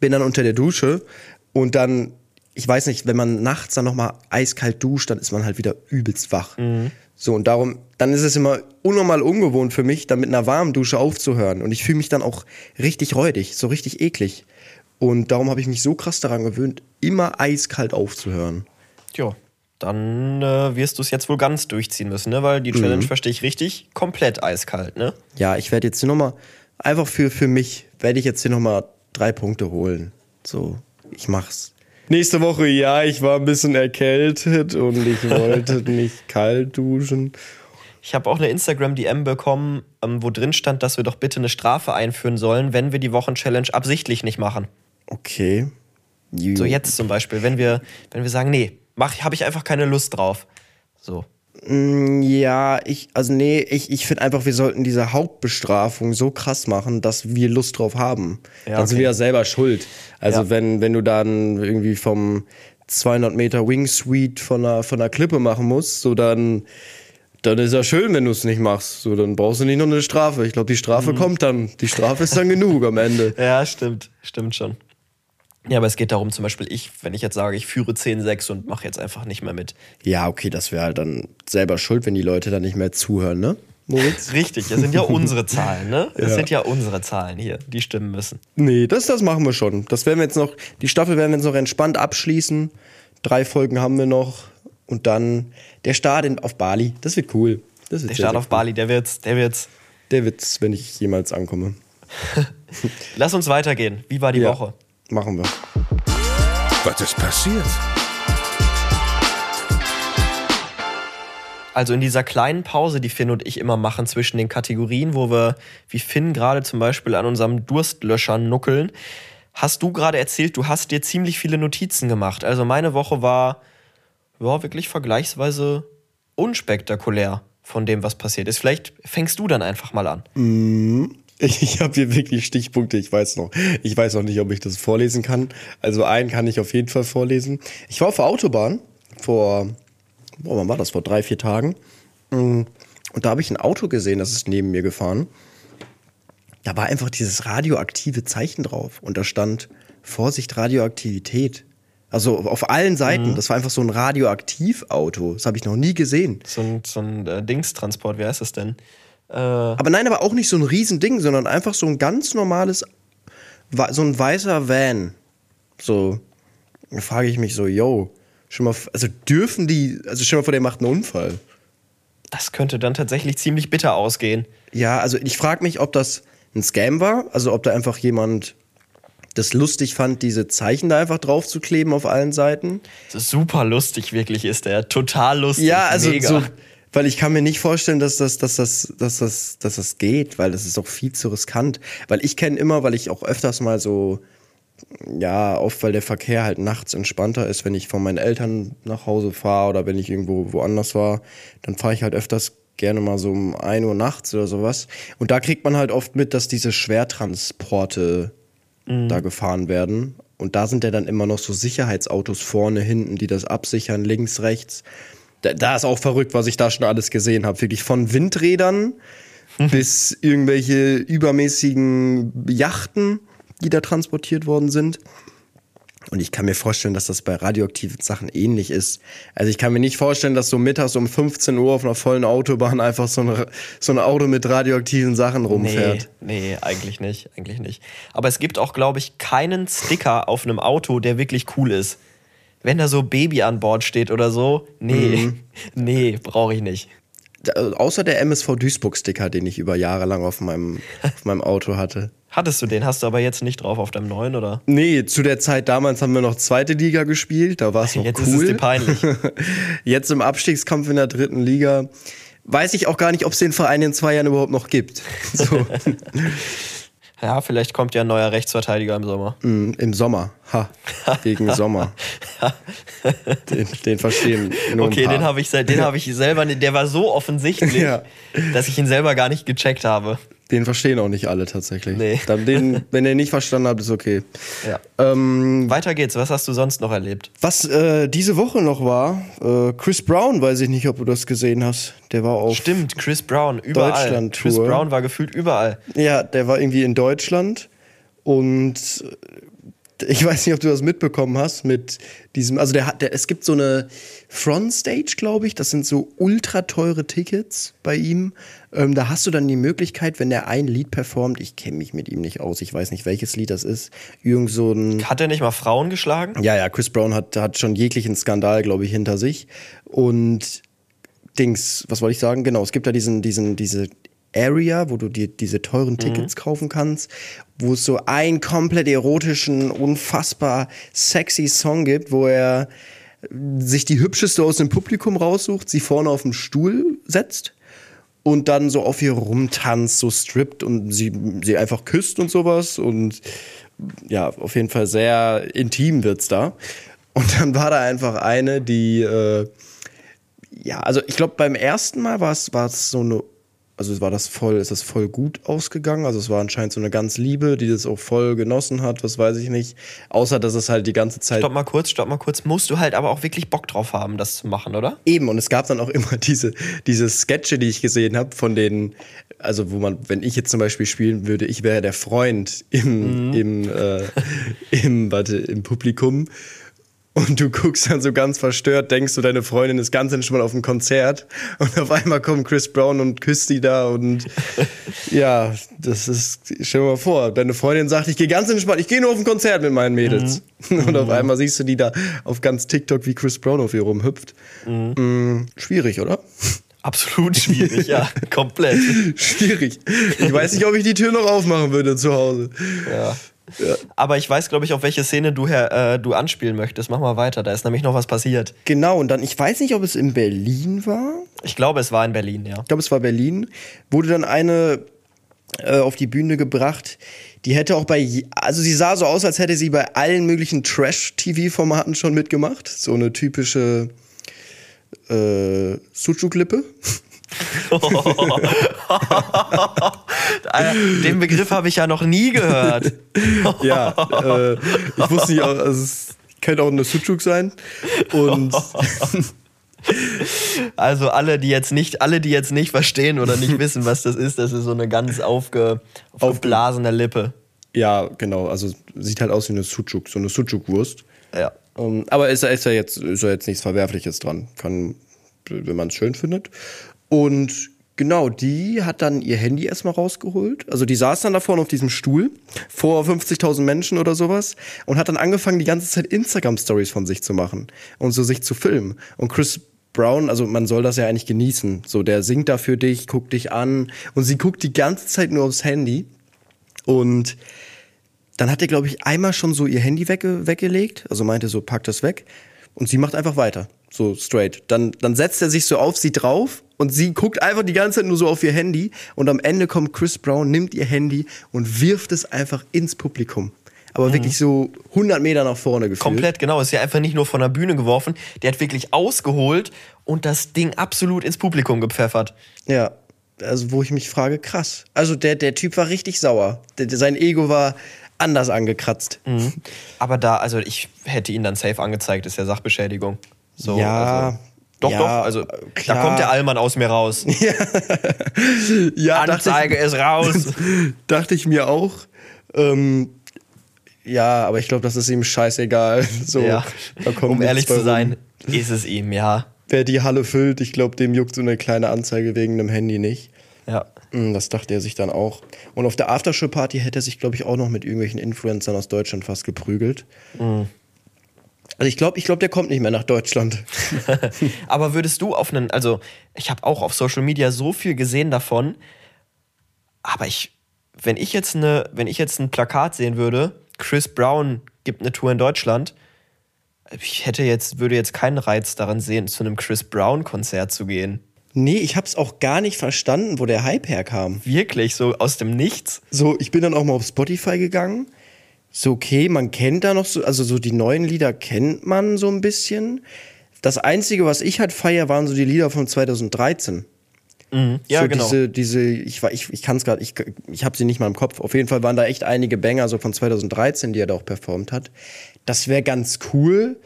Bin dann unter der Dusche und dann, ich weiß nicht, wenn man nachts dann nochmal eiskalt duscht, dann ist man halt wieder übelst wach. So, und darum, dann ist es immer unnormal ungewohnt für mich, dann mit einer warmen Dusche aufzuhören. Und ich fühle mich dann auch richtig räudig, so richtig eklig. Und darum habe ich mich so krass daran gewöhnt, immer eiskalt aufzuhören. Jo, dann äh, wirst du es jetzt wohl ganz durchziehen müssen, ne? Weil die Mhm. Challenge verstehe ich richtig, komplett eiskalt, ne? Ja, ich werde jetzt hier nochmal, einfach für, für mich, werde ich jetzt hier nochmal drei Punkte holen. So, ich mach's. Nächste Woche, ja, ich war ein bisschen erkältet und ich [laughs] wollte nicht kalt duschen. Ich habe auch eine Instagram-DM bekommen, ähm, wo drin stand, dass wir doch bitte eine Strafe einführen sollen, wenn wir die Wochenchallenge absichtlich nicht machen. Okay. You. So jetzt zum Beispiel, wenn wir, wenn wir sagen, nee, mach, habe ich einfach keine Lust drauf. So. Mm, Ja, ich, also nee, ich, ich finde einfach, wir sollten diese Hauptbestrafung so krass machen, dass wir Lust drauf haben. Ja, dann sind okay. wir ja selber schuld. Also Ja. wenn, wenn du dann irgendwie vom 200 Meter Wingsuite von einer, von einer Klippe machen musst, so dann, dann ist ja schön, wenn du es nicht machst. So, dann brauchst du nicht noch eine Strafe. Ich glaube, die Strafe Mhm. kommt dann. Die Strafe ist dann genug am Ende. [laughs] Ja, stimmt. Stimmt schon. Ja, aber es geht darum, zum Beispiel, ich, wenn ich jetzt sage, ich führe 10-6 und mache jetzt einfach nicht mehr mit. Ja, okay, das wäre halt dann selber schuld, wenn die Leute dann nicht mehr zuhören, ne? Moritz? [laughs] Richtig, das sind ja unsere [laughs] Zahlen, ne? Das Ja. sind ja unsere Zahlen hier, die stimmen müssen. Nee, das, das machen wir schon. Das werden wir jetzt noch, die Staffel werden wir jetzt noch entspannt abschließen. Drei Folgen haben wir noch. Und dann der Start in, auf Bali. Das wird cool. Das wird Der Start auf cool. Bali, der wird's, der wird's. Der wird's, wenn ich jemals ankomme. [laughs] Lass uns weitergehen. Wie war die Ja, Woche? Machen wir. Was ist passiert? Also in dieser kleinen Pause, die Finn und ich immer machen zwischen den Kategorien, wo wir, wie Finn gerade zum Beispiel an unserem Durstlöscher nuckeln, hast du gerade erzählt, du hast dir ziemlich viele Notizen gemacht. Also meine Woche war ja wirklich vergleichsweise unspektakulär von dem, was passiert ist. Vielleicht fängst du dann einfach mal an. Ich, ich habe hier wirklich Stichpunkte. Ich weiß noch. Ich weiß noch nicht, ob ich das vorlesen kann. Also einen kann ich auf jeden Fall vorlesen. Ich war auf der Autobahn vor, boah, wann war das? Vor drei, vier Tagen. Mm, Und da habe ich ein Auto gesehen, das ist neben mir gefahren. Da war einfach dieses radioaktive Zeichen drauf. Und da stand Vorsicht, Radioaktivität. Also auf allen Seiten. Das war einfach so ein Radioaktivauto. Das habe ich noch nie gesehen. So ein, so ein äh, Dingstransport, wie heißt das denn? Äh, Aber nein, aber auch nicht so ein Riesending, sondern einfach so ein ganz normales, so ein weißer Van. So, da frage ich mich so, yo, schon mal, also dürfen die, also stell mal vor, der macht einen Unfall. das könnte dann tatsächlich ziemlich bitter ausgehen. Ja, also ich frage mich, ob das ein Scam war, also ob da einfach jemand das lustig fand, diese Zeichen da einfach drauf zu kleben auf allen Seiten. Super lustig, wirklich ist der. Total lustig. Ja, also Mega. so, weil ich kann mir nicht vorstellen, dass das, dass das, dass das, dass das geht, weil das ist auch viel zu riskant. Weil ich kenne immer, weil ich auch öfters mal so, ja, oft weil der Verkehr halt nachts entspannter ist, wenn ich von meinen Eltern nach Hause fahre oder wenn ich irgendwo woanders war, dann fahre ich halt öfters gerne mal so um 1 Uhr nachts oder sowas. Und da kriegt man halt oft mit, dass diese Schwertransporte da gefahren werden. Und da sind ja dann immer noch so Sicherheitsautos vorne, hinten, die das absichern, links, rechts. Da, da ist auch verrückt, was ich da schon alles gesehen habe. Wirklich von Windrädern bis irgendwelche übermäßigen Yachten, die da transportiert worden sind. Und ich kann mir vorstellen, dass das bei radioaktiven Sachen ähnlich ist. Also ich kann mir nicht vorstellen, dass so mittags um 15 Uhr auf einer vollen Autobahn einfach so, eine, so ein Auto mit radioaktiven Sachen rumfährt. Nee, nee, eigentlich nicht, eigentlich nicht. Aber es gibt auch, glaube ich, keinen Sticker auf einem Auto, der wirklich cool ist. Wenn da so Baby an Bord steht oder so, nee, Mhm. [laughs] nee, brauche ich nicht. Außer der MSV Duisburg-Sticker, den ich über Jahre lang auf meinem, auf meinem Auto hatte. [laughs] Hattest du den? Hast du aber jetzt nicht drauf auf deinem neuen, oder? Nee, zu der Zeit damals haben wir noch zweite Liga gespielt, da war es noch Jetzt cool. ist es dir peinlich. [laughs] Jetzt im Abstiegskampf in der dritten Liga weiß ich auch gar nicht, ob es den Verein in zwei Jahren überhaupt noch gibt. So, Ja, vielleicht kommt ja ein neuer Rechtsverteidiger im Sommer. mm, Im Sommer. Ha. Wegen [laughs] Sommer. Den, den verstehen nur Okay, ein paar. den habe ich, den hab ich selber, der war so [laughs] offensichtlich, Ja. dass ich ihn selber gar nicht gecheckt habe. Den verstehen auch nicht alle tatsächlich. Nee. [laughs] Dann den, wenn ihr nicht verstanden habt, ist okay. Ja. Ähm, Weiter geht's. Was hast du sonst noch erlebt? was äh, diese Woche noch war, äh, Chris Brown, weiß ich nicht, ob du das gesehen hast. Der war auf. Stimmt, Chris Brown, überall. Deutschland-Tour. Chris Brown war gefühlt überall. Ja, der war irgendwie in Deutschland und äh, ich weiß nicht, ob du das mitbekommen hast mit diesem, also der hat, der, es gibt so eine Frontstage, glaube ich, das sind so ultra teure Tickets bei ihm. Ähm, da hast du dann die Möglichkeit, wenn der ein Lied performt, ich kenne mich mit ihm nicht aus, ich weiß nicht, welches Lied das ist, irgend so ein Hat er nicht mal Frauen geschlagen? ja, ja, Chris Brown hat, hat schon jeglichen Skandal, glaube ich, hinter sich. Und Dings, was wollte ich sagen? Genau, es gibt da diesen, diesen, diese Area, wo du dir diese teuren Tickets kaufen kannst, wo es so einen komplett erotischen, unfassbar sexy Song gibt, wo er sich die hübscheste aus dem Publikum raussucht, sie vorne auf den Stuhl setzt und dann so auf ihr rumtanzt, so strippt und sie, sie einfach küsst und sowas. Und ja, auf jeden Fall sehr intim wird's da. Und dann war da einfach eine, die, äh, ja, also ich glaube, beim ersten Mal war es so eine also war das voll, ist das voll gut ausgegangen. Also es war anscheinend so eine ganz Liebe, die das auch voll genossen hat, was weiß ich nicht. Außer dass es halt die ganze Zeit. Stopp mal kurz, stopp mal kurz. Musst du halt aber auch wirklich Bock drauf haben, das zu machen, oder? Eben, und es gab dann auch immer [laughs] diese, diese Sketche, die ich gesehen habe, von denen, also wo man, wenn ich jetzt zum Beispiel spielen würde, ich wäre der Freund im, mhm. im, äh, im, warte, im Publikum. Und du guckst dann so ganz verstört, denkst du, deine Freundin ist ganz entspannt auf dem Konzert und auf einmal kommt Chris Brown und küsst die da und [laughs] ja, das ist, stell dir mal vor, deine Freundin sagt, ich gehe ganz entspannt, ich gehe nur auf ein Konzert mit meinen Mädels. Mhm. [laughs] Und auf einmal siehst du die da auf ganz TikTok, wie Chris Brown auf ihr rumhüpft. Mhm. Mhm. Schwierig, oder? Absolut [laughs] schwierig, ja, komplett. schwierig. Ich weiß nicht, ob ich die Tür noch aufmachen würde zu Hause. Ja. Ja. Aber ich weiß, glaube ich, auf welche Szene du, äh, du anspielen möchtest. Mach mal weiter, da ist nämlich noch was passiert. Genau, und dann, ich weiß nicht, ob es in Berlin war. Ich glaube, es war in Berlin, ja. Ich glaube, es war Berlin. Wurde dann eine äh, auf die Bühne gebracht, die hätte auch bei, also sie sah so aus, als hätte sie bei allen möglichen Trash-TV-Formaten schon mitgemacht. So eine typische äh, Sucuk-Lippe. [laughs] Den Begriff habe ich ja noch nie gehört. [laughs] ja, äh, ich wusste nicht, also es könnte auch eine Sucuk sein. Und [laughs] also alle, die jetzt nicht, alle, die jetzt nicht verstehen oder nicht wissen, was das ist, das ist so eine ganz aufge, aufgeblasene Lippe. Ja, genau. Also sieht halt aus wie eine Sucuk, so eine Sucuk-Wurst. Ja. Um, ähm, aber ist, ist, ja jetzt, ist ja jetzt nichts Verwerfliches dran. Kann, wenn man es schön findet. Und genau, die hat dann ihr Handy erstmal rausgeholt. Also die saß dann da vorne auf diesem Stuhl vor 50.000 Menschen oder sowas und hat dann angefangen, die ganze Zeit Instagram-Stories von sich zu machen und so sich zu filmen. Und Chris Brown, also man soll das ja eigentlich genießen. So, der singt da für dich, guckt dich an und sie guckt die ganze Zeit nur aufs Handy. Und dann hat er, glaube ich, einmal schon so ihr Handy wegge weggelegt, also meinte so, pack das weg. Und sie macht einfach weiter, so straight. Dann, dann setzt er sich so auf sie drauf und sie guckt einfach die ganze Zeit nur so auf ihr Handy und am Ende kommt Chris Brown, nimmt ihr Handy und wirft es einfach ins Publikum. Aber mhm. wirklich so 100 Meter nach vorne gefühlt. Komplett, genau. Ist ja einfach nicht nur von der Bühne geworfen. Der hat wirklich ausgeholt und das Ding absolut ins Publikum gepfeffert. Ja, also wo ich mich frage, krass. Also der, der Typ war richtig sauer. Der, sein Ego war anders angekratzt. Mhm. Aber da, also ich hätte ihn dann safe angezeigt, ist ja Sachbeschädigung. So, ja, also doch, ja, doch, also klar. da kommt der Allmann aus mir raus. [laughs] Ja, ja Anzeige ich, ist raus. [laughs] dachte ich mir auch. Ähm, ja, aber ich glaube, das ist ihm scheißegal. [laughs] So, ja. um ehrlich zu sein, rum. ist es ihm, ja. Wer die Halle füllt, ich glaube, dem juckt so eine kleine Anzeige wegen einem Handy nicht. Ja. Hm, das dachte er sich dann auch. Und auf der Aftershow-Party hätte er sich, glaube ich, auch noch mit irgendwelchen Influencern aus Deutschland fast geprügelt. Mhm. Also ich glaube, ich glaube, der kommt nicht mehr nach Deutschland. [laughs] Aber würdest du auf einen, also ich habe auch auf Social Media so viel gesehen davon, aber ich, wenn ich jetzt eine, wenn ich jetzt ein Plakat sehen würde, Chris Brown gibt eine Tour in Deutschland, ich hätte jetzt, würde jetzt keinen Reiz daran sehen, zu einem Chris Brown Konzert zu gehen. Nee, ich hab's auch gar nicht verstanden, wo der Hype herkam. Wirklich, so aus dem Nichts? So, ich bin dann auch mal auf Spotify gegangen so okay, man kennt da noch so, also so die neuen Lieder kennt man so ein bisschen. Das Einzige, was ich halt feier, waren so die Lieder von 2013. Mhm. Ja, so genau. Diese, diese, ich, ich, ich kann es gerade, ich, ich habe sie nicht mal im Kopf. Auf jeden Fall waren da echt einige Banger so von 2013, die er da auch performt hat. Das wäre ganz cool,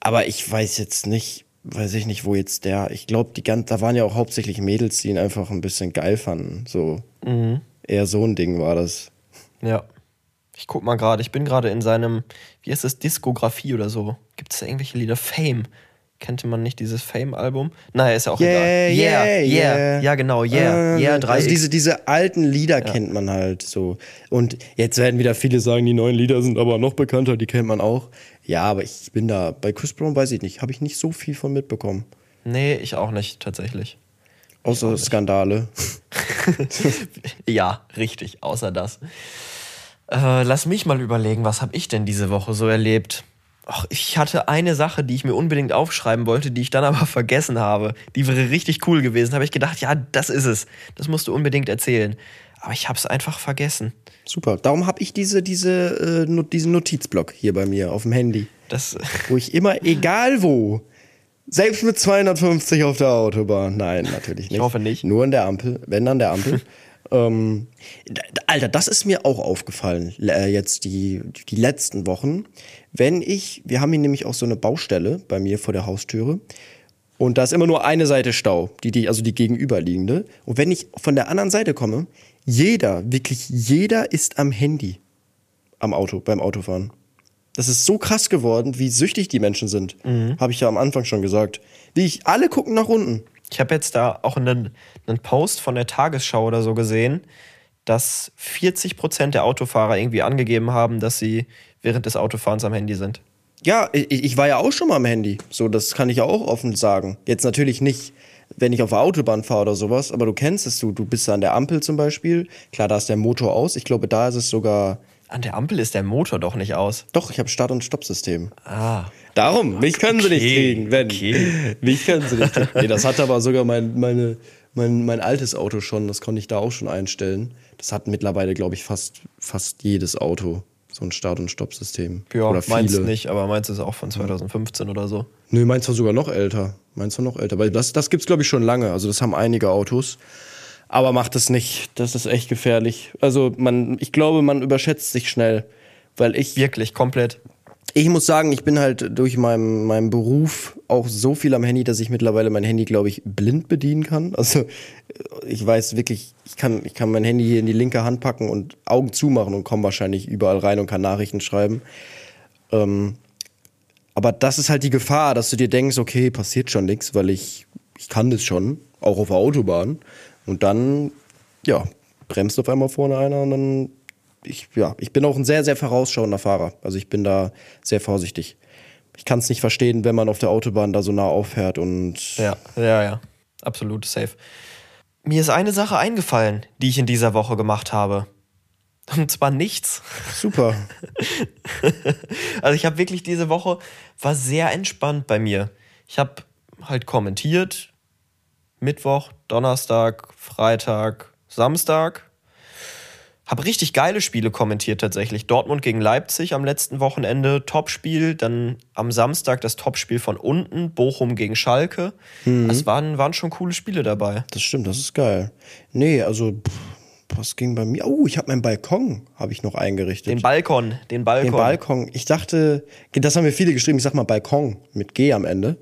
aber ich weiß jetzt nicht, weiß ich nicht, wo jetzt der. Ich glaube, die ganz, da waren ja auch hauptsächlich Mädels, die ihn einfach ein bisschen geil fanden. So mhm. eher so ein Ding war das. Ja. Ich guck mal gerade, ich bin gerade in seinem, wie heißt das, Diskografie oder so. Gibt es da irgendwelche Lieder? Fame. Kennte man nicht dieses Fame-Album? Naja, ist ja auch yeah, egal. Yeah, yeah, yeah. Ja, genau, yeah. Uh, yeah, 3 Also diese, diese alten Lieder ja. kennt man halt so. Und jetzt werden wieder viele sagen, die neuen Lieder sind aber noch bekannter, die kennt man auch. Ja, aber ich bin da, bei Chris Brown weiß ich nicht, habe ich nicht so viel von mitbekommen. Nee, ich auch nicht, tatsächlich. Außer Skandale. [laughs] ja, richtig, außer das. Äh, lass mich mal überlegen, was habe ich denn diese Woche so erlebt? Ach, ich hatte eine Sache, die ich mir unbedingt aufschreiben wollte, die ich dann [laughs] aber vergessen habe. Die wäre richtig cool gewesen. Da habe ich gedacht, ja, das ist es. Das musst du unbedingt erzählen. Aber ich habe es einfach vergessen. Super. Darum habe ich diese, diese, äh, Not- diesen Notizblock hier bei mir auf dem Handy. Das, Wo ich immer, egal wo, selbst mit 250 auf der Autobahn, nein, natürlich nicht. hoffe nicht. Nur an der Ampel, wenn an der Ampel. [laughs] ähm, Alter, das ist mir auch aufgefallen, äh, jetzt die, die letzten Wochen. Wenn ich, wir haben hier nämlich auch so eine Baustelle bei mir vor der Haustüre. Und da ist immer nur eine Seite Stau, die, die, also die gegenüberliegende. Und wenn ich von der anderen Seite komme, jeder, wirklich jeder ist am Handy am Auto, beim Autofahren. Das ist so krass geworden, wie süchtig die Menschen sind. Habe ich ja am Anfang schon gesagt. Wie ich, alle gucken nach unten. Ich habe jetzt da auch einen, einen Post von der Tagesschau oder so gesehen, dass 40 Prozent der Autofahrer irgendwie angegeben haben, dass sie während des Autofahrens am Handy sind. Ja, ich, ich war ja auch schon mal am Handy. So, das kann ich ja auch offen sagen. Jetzt natürlich nicht, wenn ich auf der Autobahn fahre oder sowas, aber du kennst es, du, du bist an der Ampel zum Beispiel. Klar, da ist der Motor aus. Ich glaube, da ist es sogar. An der Ampel ist der Motor doch nicht aus. Doch, ich habe Start- und Stoppsystem. Ah. Darum, mich können sie nicht Okay, kriegen, wenn. okay. [laughs] Mich können sie nicht kriegen. Nee, das hat aber sogar mein, meine, mein, mein altes Auto schon, das konnte ich da auch schon einstellen. Das hat mittlerweile, glaube ich, fast, fast jedes Auto so ein Start- und Stoppsystem. Ja, Oder meins viele. nicht, aber meins ist auch von 2015 oder so. Nö, meins war sogar noch älter. Meins war noch älter. Weil das, das gibt's, glaube ich, schon lange. Also das haben einige Autos. Aber macht es nicht. Das ist echt gefährlich. Also man, ich glaube, man überschätzt sich schnell. Weil ich, Wirklich, komplett. ich muss sagen, ich bin halt durch meinen meinen Beruf auch so viel am Handy, dass ich mittlerweile mein Handy, glaube ich, blind bedienen kann. Also ich weiß wirklich, ich kann, ich kann mein Handy hier in die linke Hand packen und Augen zumachen und komme wahrscheinlich überall rein und kann Nachrichten schreiben. Ähm, aber das ist halt die Gefahr, dass du dir denkst, okay, passiert schon nichts, weil ich, ich kann das schon, auch auf der Autobahn. Und dann, ja, bremst auf einmal vorne einer und dann, ich, ja, ich bin auch ein sehr, sehr vorausschauender Fahrer. Also ich bin da sehr vorsichtig. Ich kann es nicht verstehen, wenn man auf der Autobahn da so nah auffährt und Ja, ja, ja. Absolut safe. Mir ist eine Sache eingefallen, die ich in dieser Woche gemacht habe. Und zwar nichts. super. [laughs] Also ich habe wirklich diese Woche, war sehr entspannt bei mir. Ich habe halt kommentiert. Mittwoch, Donnerstag, Freitag, Samstag. Habe richtig geile Spiele kommentiert tatsächlich. Dortmund gegen Leipzig am letzten Wochenende, Topspiel. Dann am Samstag das Topspiel von unten, Bochum gegen Schalke. Es waren, waren schon coole Spiele dabei. Das stimmt, das ist geil. Nee, also, pff, was ging bei mir? Oh, ich habe meinen Balkon, habe ich noch eingerichtet. Den Balkon, den Balkon. Den Balkon. Ich dachte, das haben mir viele geschrieben, ich sag mal Balkon mit G am Ende.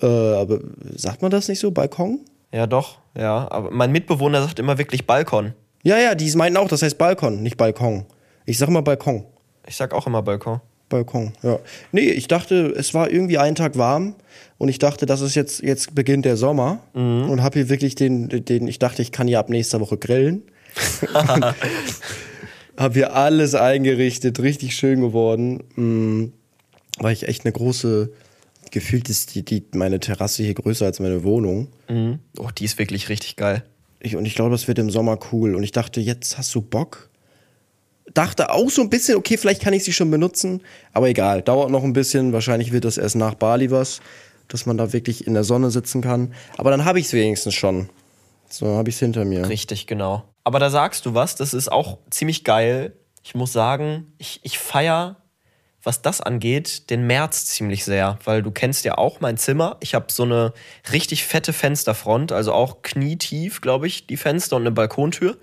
Äh, aber sagt man das nicht so, Balkon? Ja, doch, ja. Aber mein Mitbewohner sagt immer wirklich Balkon. Ja, ja, die meinten auch, das heißt Balkon, nicht Balkon. Ich sag mal Balkon. Ich sag auch immer Balkon. Balkon, ja. Nee, ich dachte, es war irgendwie einen Tag warm und ich dachte, das ist jetzt, jetzt beginnt der Sommer und habe hier wirklich den, den, ich dachte, ich kann hier ab nächster Woche grillen. [laughs] habe hier alles eingerichtet, richtig schön geworden. Mm, Weil ich echt eine große, gefühlt ist die, die, meine Terrasse hier größer als meine Wohnung. Mhm. Oh, die ist wirklich richtig geil. Ich, und ich glaube, das wird im Sommer cool. Und ich dachte, jetzt hast du Bock? Dachte auch so ein bisschen, okay, vielleicht kann ich sie schon benutzen. Aber egal, dauert noch ein bisschen. Wahrscheinlich wird das erst nach Bali was, dass man da wirklich in der Sonne sitzen kann. Aber dann habe ich es wenigstens schon. So habe ich es hinter mir. Richtig, genau. Aber da sagst du was, das ist auch ziemlich geil. Ich muss sagen, ich, ich feier, was das angeht, den März ziemlich sehr, weil du kennst ja auch mein Zimmer. Ich habe so eine richtig fette Fensterfront, also auch knietief, glaube ich, die Fenster und eine Balkontür.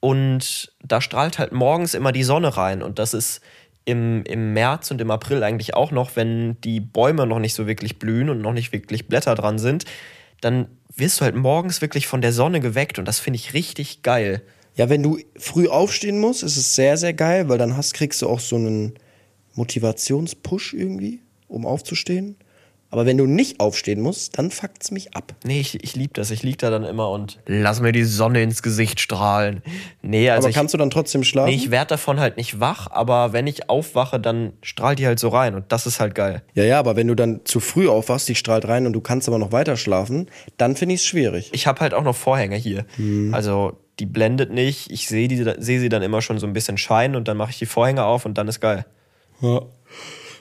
Und da strahlt halt morgens immer die Sonne rein. Und das ist im, im März und im April eigentlich auch noch, wenn die Bäume noch nicht so wirklich blühen und noch nicht wirklich Blätter dran sind, dann wirst du halt morgens wirklich von der Sonne geweckt und das finde ich richtig geil. Ja, wenn du früh aufstehen musst, ist es sehr, sehr geil, weil dann hast, kriegst du auch so einen Motivationspush irgendwie, um aufzustehen. Aber wenn du nicht aufstehen musst, dann fuckt's mich ab. Nee, ich, ich liebe das. Ich lieg da dann immer und lass mir die Sonne ins Gesicht strahlen. Nee, also Aber ich, kannst du dann trotzdem schlafen? nee, ich werde davon halt nicht wach, aber wenn ich aufwache, dann strahlt die halt so rein und das ist halt geil. Ja, ja, aber wenn du dann zu früh aufwachst, die strahlt rein und du kannst aber noch weiter schlafen, dann finde ich es schwierig. Ich habe halt auch noch Vorhänge hier. Also die blendet nicht. Ich sehe die- sehe sie dann immer schon so ein bisschen scheinen und dann mache ich die Vorhänge auf und dann ist geil. Ja.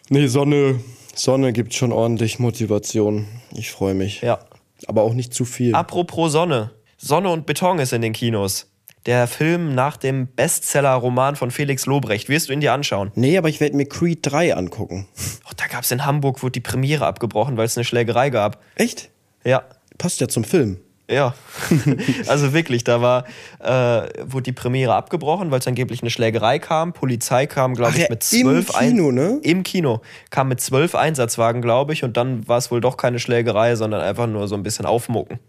Nee, Sonne, Sonne gibt schon ordentlich Motivation. Ich freue mich. Ja. Aber auch nicht zu viel. Apropos Sonne. Sonne und Beton ist in den Kinos. Der Film nach dem Bestseller-Roman von Felix Lobrecht. Wirst du ihn dir anschauen? Nee, aber ich werde mir Creed 3 angucken. Oh, da gab es in Hamburg, wurde die Premiere abgebrochen, weil es eine Schlägerei gab. Echt? Ja. Passt ja zum Film. Ja, [laughs] also wirklich, da war, äh, wurde die Premiere abgebrochen, weil es angeblich eine Schlägerei kam. Polizei kam, glaube ich, ja, mit im zwölf Kino, Ein- ne? Im Kino. Kam mit zwölf Einsatzwagen, glaube ich, und dann war es wohl doch keine Schlägerei, sondern einfach nur so ein bisschen aufmucken.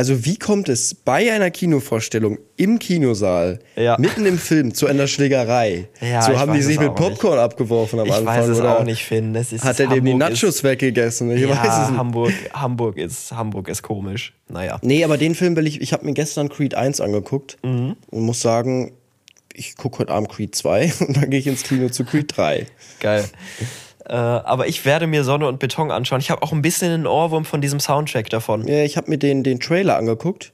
Also wie kommt es bei einer Kinovorstellung im Kinosaal, Ja. mitten im Film, zu einer Schlägerei? Ja, so ich haben die sich mit Popcorn abgeworfen am Ich Anfang. weiß es oder auch nicht, Finn. Ist, Hat er dem die Nachos ist, weggegessen? Ich ja, weiß es nicht. Hamburg, Hamburg, ist, Hamburg ist komisch. Naja. Nee, aber den Film will ich, ich habe mir gestern Creed 1 angeguckt Mhm. und muss sagen, ich gucke heute Abend Creed 2 [laughs] und dann gehe ich ins Kino zu Creed 3. Geil. Äh, aber ich werde mir Sonne und Beton anschauen. Ich habe auch ein bisschen einen Ohrwurm von diesem Soundtrack davon. Ja, ich habe mir den, den Trailer angeguckt.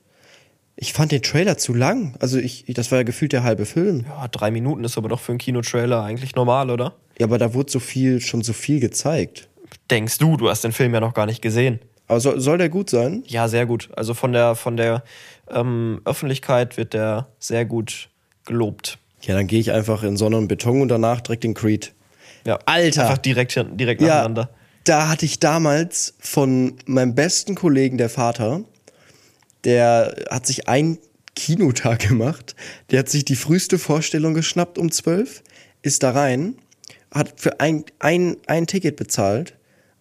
Ich fand den Trailer zu lang. Also ich, das war ja gefühlt der halbe Film. Ja, drei Minuten ist aber doch für einen Kinotrailer eigentlich normal, oder? Ja, aber da wurde so viel, schon so viel gezeigt. Denkst du, du hast den Film ja noch gar nicht gesehen. Aber soll, soll der gut sein? Ja, sehr gut. Also von der, von der ähm, Öffentlichkeit wird der sehr gut gelobt. Ja, dann gehe ich einfach in Sonne und Beton und danach direkt in Creed. Ja. Alter. Einfach direkt, direkt Ja, nacheinander. da hatte ich damals von meinem besten Kollegen, der Vater, der hat sich einen Kinotag gemacht. Der hat sich die früheste Vorstellung geschnappt um 12, ist da rein, hat für ein, ein, ein Ticket bezahlt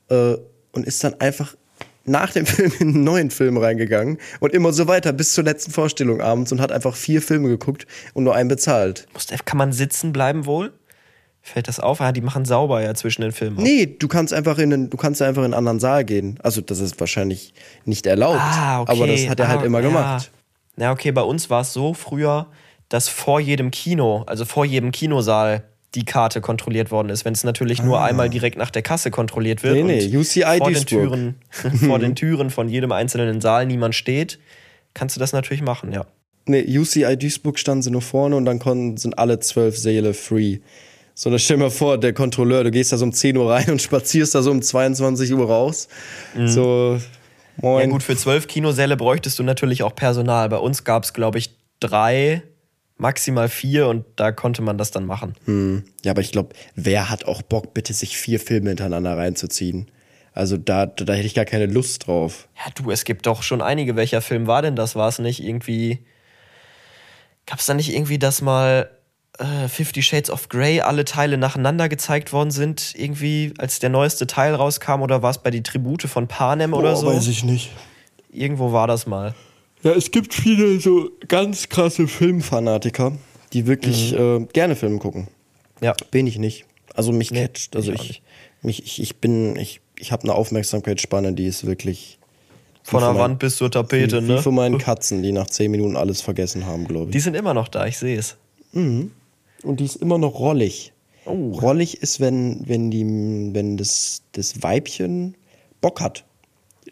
äh, und ist dann einfach nach dem [laughs] Film in einen neuen Film reingegangen und immer so weiter bis zur letzten Vorstellung abends und hat einfach vier Filme geguckt und nur einen bezahlt. Muss, kann man sitzen bleiben wohl? Fällt das auf? Ja, die machen sauber ja zwischen den Filmen. Nee, du kannst einfach in einen, du kannst einfach in einen anderen Saal gehen. Also das ist wahrscheinlich nicht erlaubt, Ah, okay. aber das hat er halt Ah, immer ja. gemacht. Na, okay, bei uns war es so früher, dass vor jedem Kino, also vor jedem Kinosaal, die Karte kontrolliert worden ist. Wenn es natürlich nur einmal direkt nach der Kasse kontrolliert wird Ah. Nee, nee, und UCI vor, den. Türen, [laughs] vor den Türen von jedem einzelnen Saal niemand steht, kannst du das natürlich machen, ja. Nee, UCI Duisburg standen sie nur vorne und dann konnten, sind alle zwölf Säle free. So, dann stell dir mal vor, der Kontrolleur, du gehst da so um 10 Uhr rein und spazierst da so um 22 Uhr raus. So, moin. Mhm. Ja gut, für zwölf Kinosäle bräuchtest du natürlich auch Personal. Bei uns gab es, glaube ich, drei, maximal vier und da konnte man das dann machen. Hm. Ja, aber ich glaube, wer hat auch Bock, bitte sich vier Filme hintereinander reinzuziehen? Also da, da, da hätte ich gar keine Lust drauf. Ja, du, es gibt doch schon einige. Welcher Film war denn das? War es nicht irgendwie. Gab es da nicht irgendwie, dass mal äh, Fifty Shades of Grey alle Teile nacheinander gezeigt worden sind? Irgendwie, als der neueste Teil rauskam? Oder war es bei die Tribute von Panem oder so? weiß ich nicht. Irgendwo war das mal. Ja, es gibt viele so ganz krasse Filmfanatiker, die wirklich äh, gerne Filme gucken. Ja. Bin ich nicht. Also mich Nee, catcht. Also ich mich, ich, ich bin, ich, ich habe eine Aufmerksamkeitsspanne, die ist wirklich Von Wie der Wand bis zur Tapete, wie ne? von meinen [laughs] Katzen, die nach zehn Minuten alles vergessen haben, glaube Die ich. sind immer noch da, ich sehe es. Und die ist immer noch rollig. Oh. Rollig ist, wenn, wenn, die, wenn das, das Weibchen Bock hat,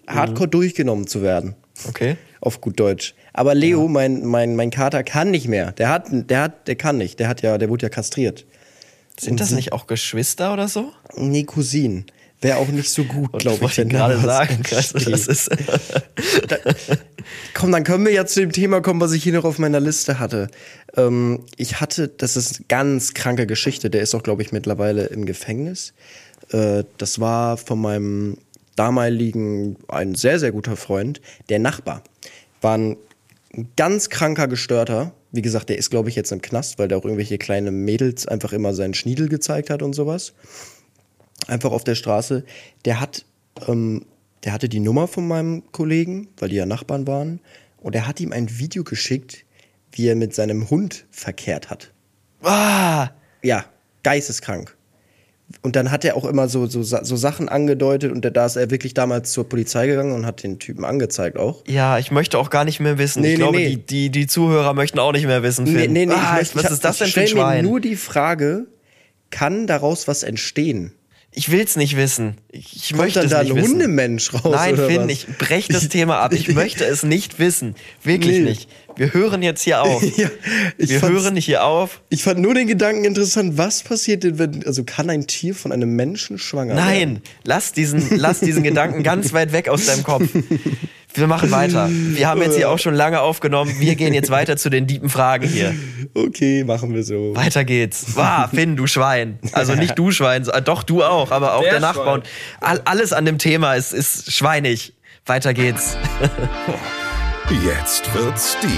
hardcore durchgenommen zu werden. Okay. Auf gut Deutsch. Aber Leo, mein, mein, mein Kater, kann nicht mehr. Der hat, der hat, der kann nicht. Der hat ja, der wurde ja kastriert. Sind das nicht auch Geschwister oder so? Nee, Cousin. Wäre auch nicht so gut, glaube ich. wenn da gerade sagen. Also, das ist [laughs] Komm, dann können wir ja zu dem Thema kommen, was ich hier noch auf meiner Liste hatte. Ähm, ich hatte, das ist eine ganz kranke Geschichte, der ist auch, glaube ich, mittlerweile im Gefängnis. Äh, das war von meinem damaligen, ein sehr, sehr guter Freund, der Nachbar. War ein ganz kranker Gestörter. Wie gesagt, der ist, glaube ich, jetzt im Knast, weil der auch irgendwelche kleine Mädels einfach immer seinen Schniedel gezeigt hat und sowas einfach auf der Straße. Der hat, ähm, der hatte die Nummer von meinem Kollegen, weil die ja Nachbarn waren, und er hat ihm ein Video geschickt, wie er mit seinem Hund verkehrt hat. Ah! Ja, geisteskrank. Und dann hat er auch immer so, so, so Sachen angedeutet und da ist er wirklich damals zur Polizei gegangen und hat den Typen angezeigt auch. Ja, ich möchte auch gar nicht mehr wissen. Nee, ich nee, glaube, nee. Die, die, die Zuhörer möchten auch nicht mehr wissen. Nee, Finn. nee, nee, ah, ich was ich, ist das ich denn für ein mir nur die Frage, kann daraus was entstehen? Ich will's nicht wissen. Ich, ich möchte dann es da nicht ein wissen. Hundemensch raus? Nein, oder Finn, was? ich brech das Thema ab. Ich [laughs] möchte es nicht wissen. Wirklich Nee. nicht. Wir hören jetzt hier auf. [laughs] Ja, ich Wir hören hier auf. Ich fand nur den Gedanken interessant, was passiert denn, wenn, also kann ein Tier von einem Menschen schwanger werden? Nein, lass diesen, lass diesen Gedanken [laughs] ganz weit weg aus deinem Kopf. Wir machen weiter. Wir haben jetzt hier auch schon lange aufgenommen. Wir gehen jetzt weiter zu den tiefen Fragen hier. Okay, machen wir so. Weiter geht's. Wah, Finn, du Schwein. Also nicht du Schwein, äh, doch du auch, aber auch der, Der Nachbar. Und all, alles an dem Thema ist, ist schweinig. Weiter geht's. Jetzt wird's deep.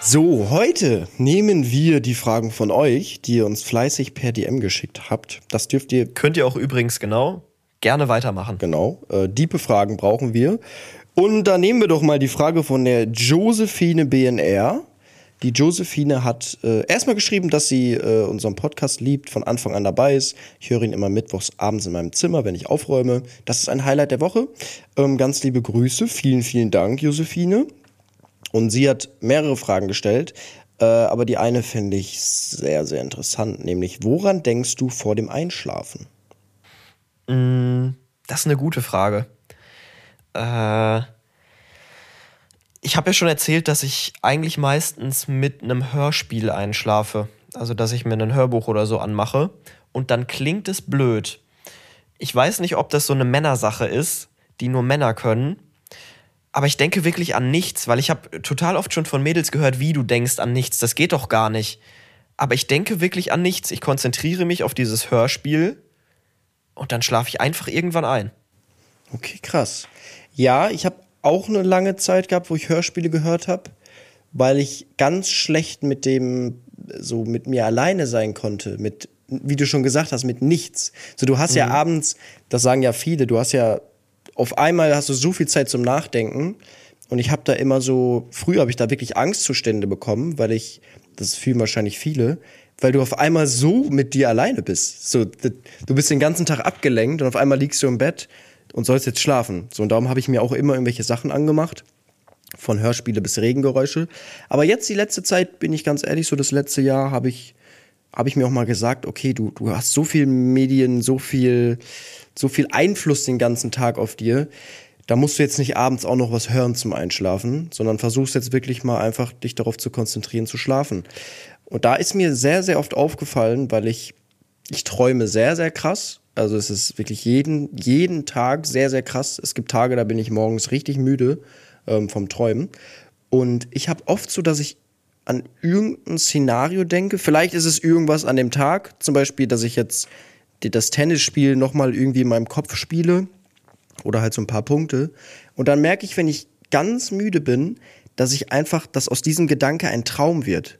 So, heute nehmen wir die Fragen von euch, die ihr uns fleißig per DM geschickt habt. Das dürft ihr Könnt ihr auch übrigens genau gerne weitermachen. Genau, äh, diepe Fragen brauchen wir. Und da nehmen wir doch mal die Frage von der Josephine BNR. Die Josephine hat äh, erstmal geschrieben, dass sie äh, unseren Podcast liebt, von Anfang an dabei ist. Ich höre ihn immer mittwochs abends in meinem Zimmer, wenn ich aufräume. Das ist ein Highlight der Woche. Ähm, ganz liebe Grüße, vielen, vielen Dank, Josephine. Und sie hat mehrere Fragen gestellt, äh, aber die eine finde ich sehr, sehr interessant, nämlich woran denkst du vor dem Einschlafen? Das ist eine gute Frage. Äh, ich habe ja schon erzählt, dass ich eigentlich meistens mit einem Hörspiel einschlafe. Also, dass ich mir ein Hörbuch oder so anmache. Und dann klingt es blöd. Ich weiß nicht, ob das so eine Männersache ist, die nur Männer können. Aber ich denke wirklich an nichts, weil ich habe total oft schon von Mädels gehört, wie du denkst an nichts. Das geht doch gar nicht. Aber ich denke wirklich an nichts. Ich konzentriere mich auf dieses Hörspiel und dann schlafe ich einfach irgendwann ein. Okay, krass. Ja, ich habe auch eine lange Zeit gehabt, wo ich Hörspiele gehört habe, weil ich ganz schlecht mit dem, so mit mir alleine sein konnte, mit, wie du schon gesagt hast, mit nichts. So, du hast ja abends, das sagen ja viele, du hast ja, auf einmal hast du so viel Zeit zum Nachdenken und ich habe da immer so, früher habe ich da wirklich Angstzustände bekommen, weil ich, das fühlen wahrscheinlich viele, weil du auf einmal so mit dir alleine bist. So, du bist den ganzen Tag abgelenkt und auf einmal liegst du im Bett und sollst jetzt schlafen. So, und darum habe ich mir auch immer irgendwelche Sachen angemacht. Von Hörspiele bis Regengeräusche. Aber jetzt, die letzte Zeit, bin ich ganz ehrlich, so das letzte Jahr habe ich, habe ich mir auch mal gesagt, okay, du, du hast so viel Medien, so viel, so viel Einfluss den ganzen Tag auf dir. Da musst du jetzt nicht abends auch noch was hören zum Einschlafen, sondern versuchst jetzt wirklich mal einfach dich darauf zu konzentrieren, zu schlafen. Und da ist mir sehr, sehr oft aufgefallen, weil ich, ich träume sehr, sehr krass. Also es ist wirklich jeden, jeden Tag sehr, sehr krass. Es gibt Tage, da bin ich morgens richtig müde ähm, vom Träumen. Und ich habe oft so, dass ich an irgendein Szenario denke. Vielleicht ist es irgendwas an dem Tag. Zum Beispiel, dass ich jetzt das Tennisspiel nochmal irgendwie in meinem Kopf spiele. Oder halt so ein paar Punkte. Und dann merke ich, wenn ich ganz müde bin, dass ich einfach, dass aus diesem Gedanke ein Traum wird.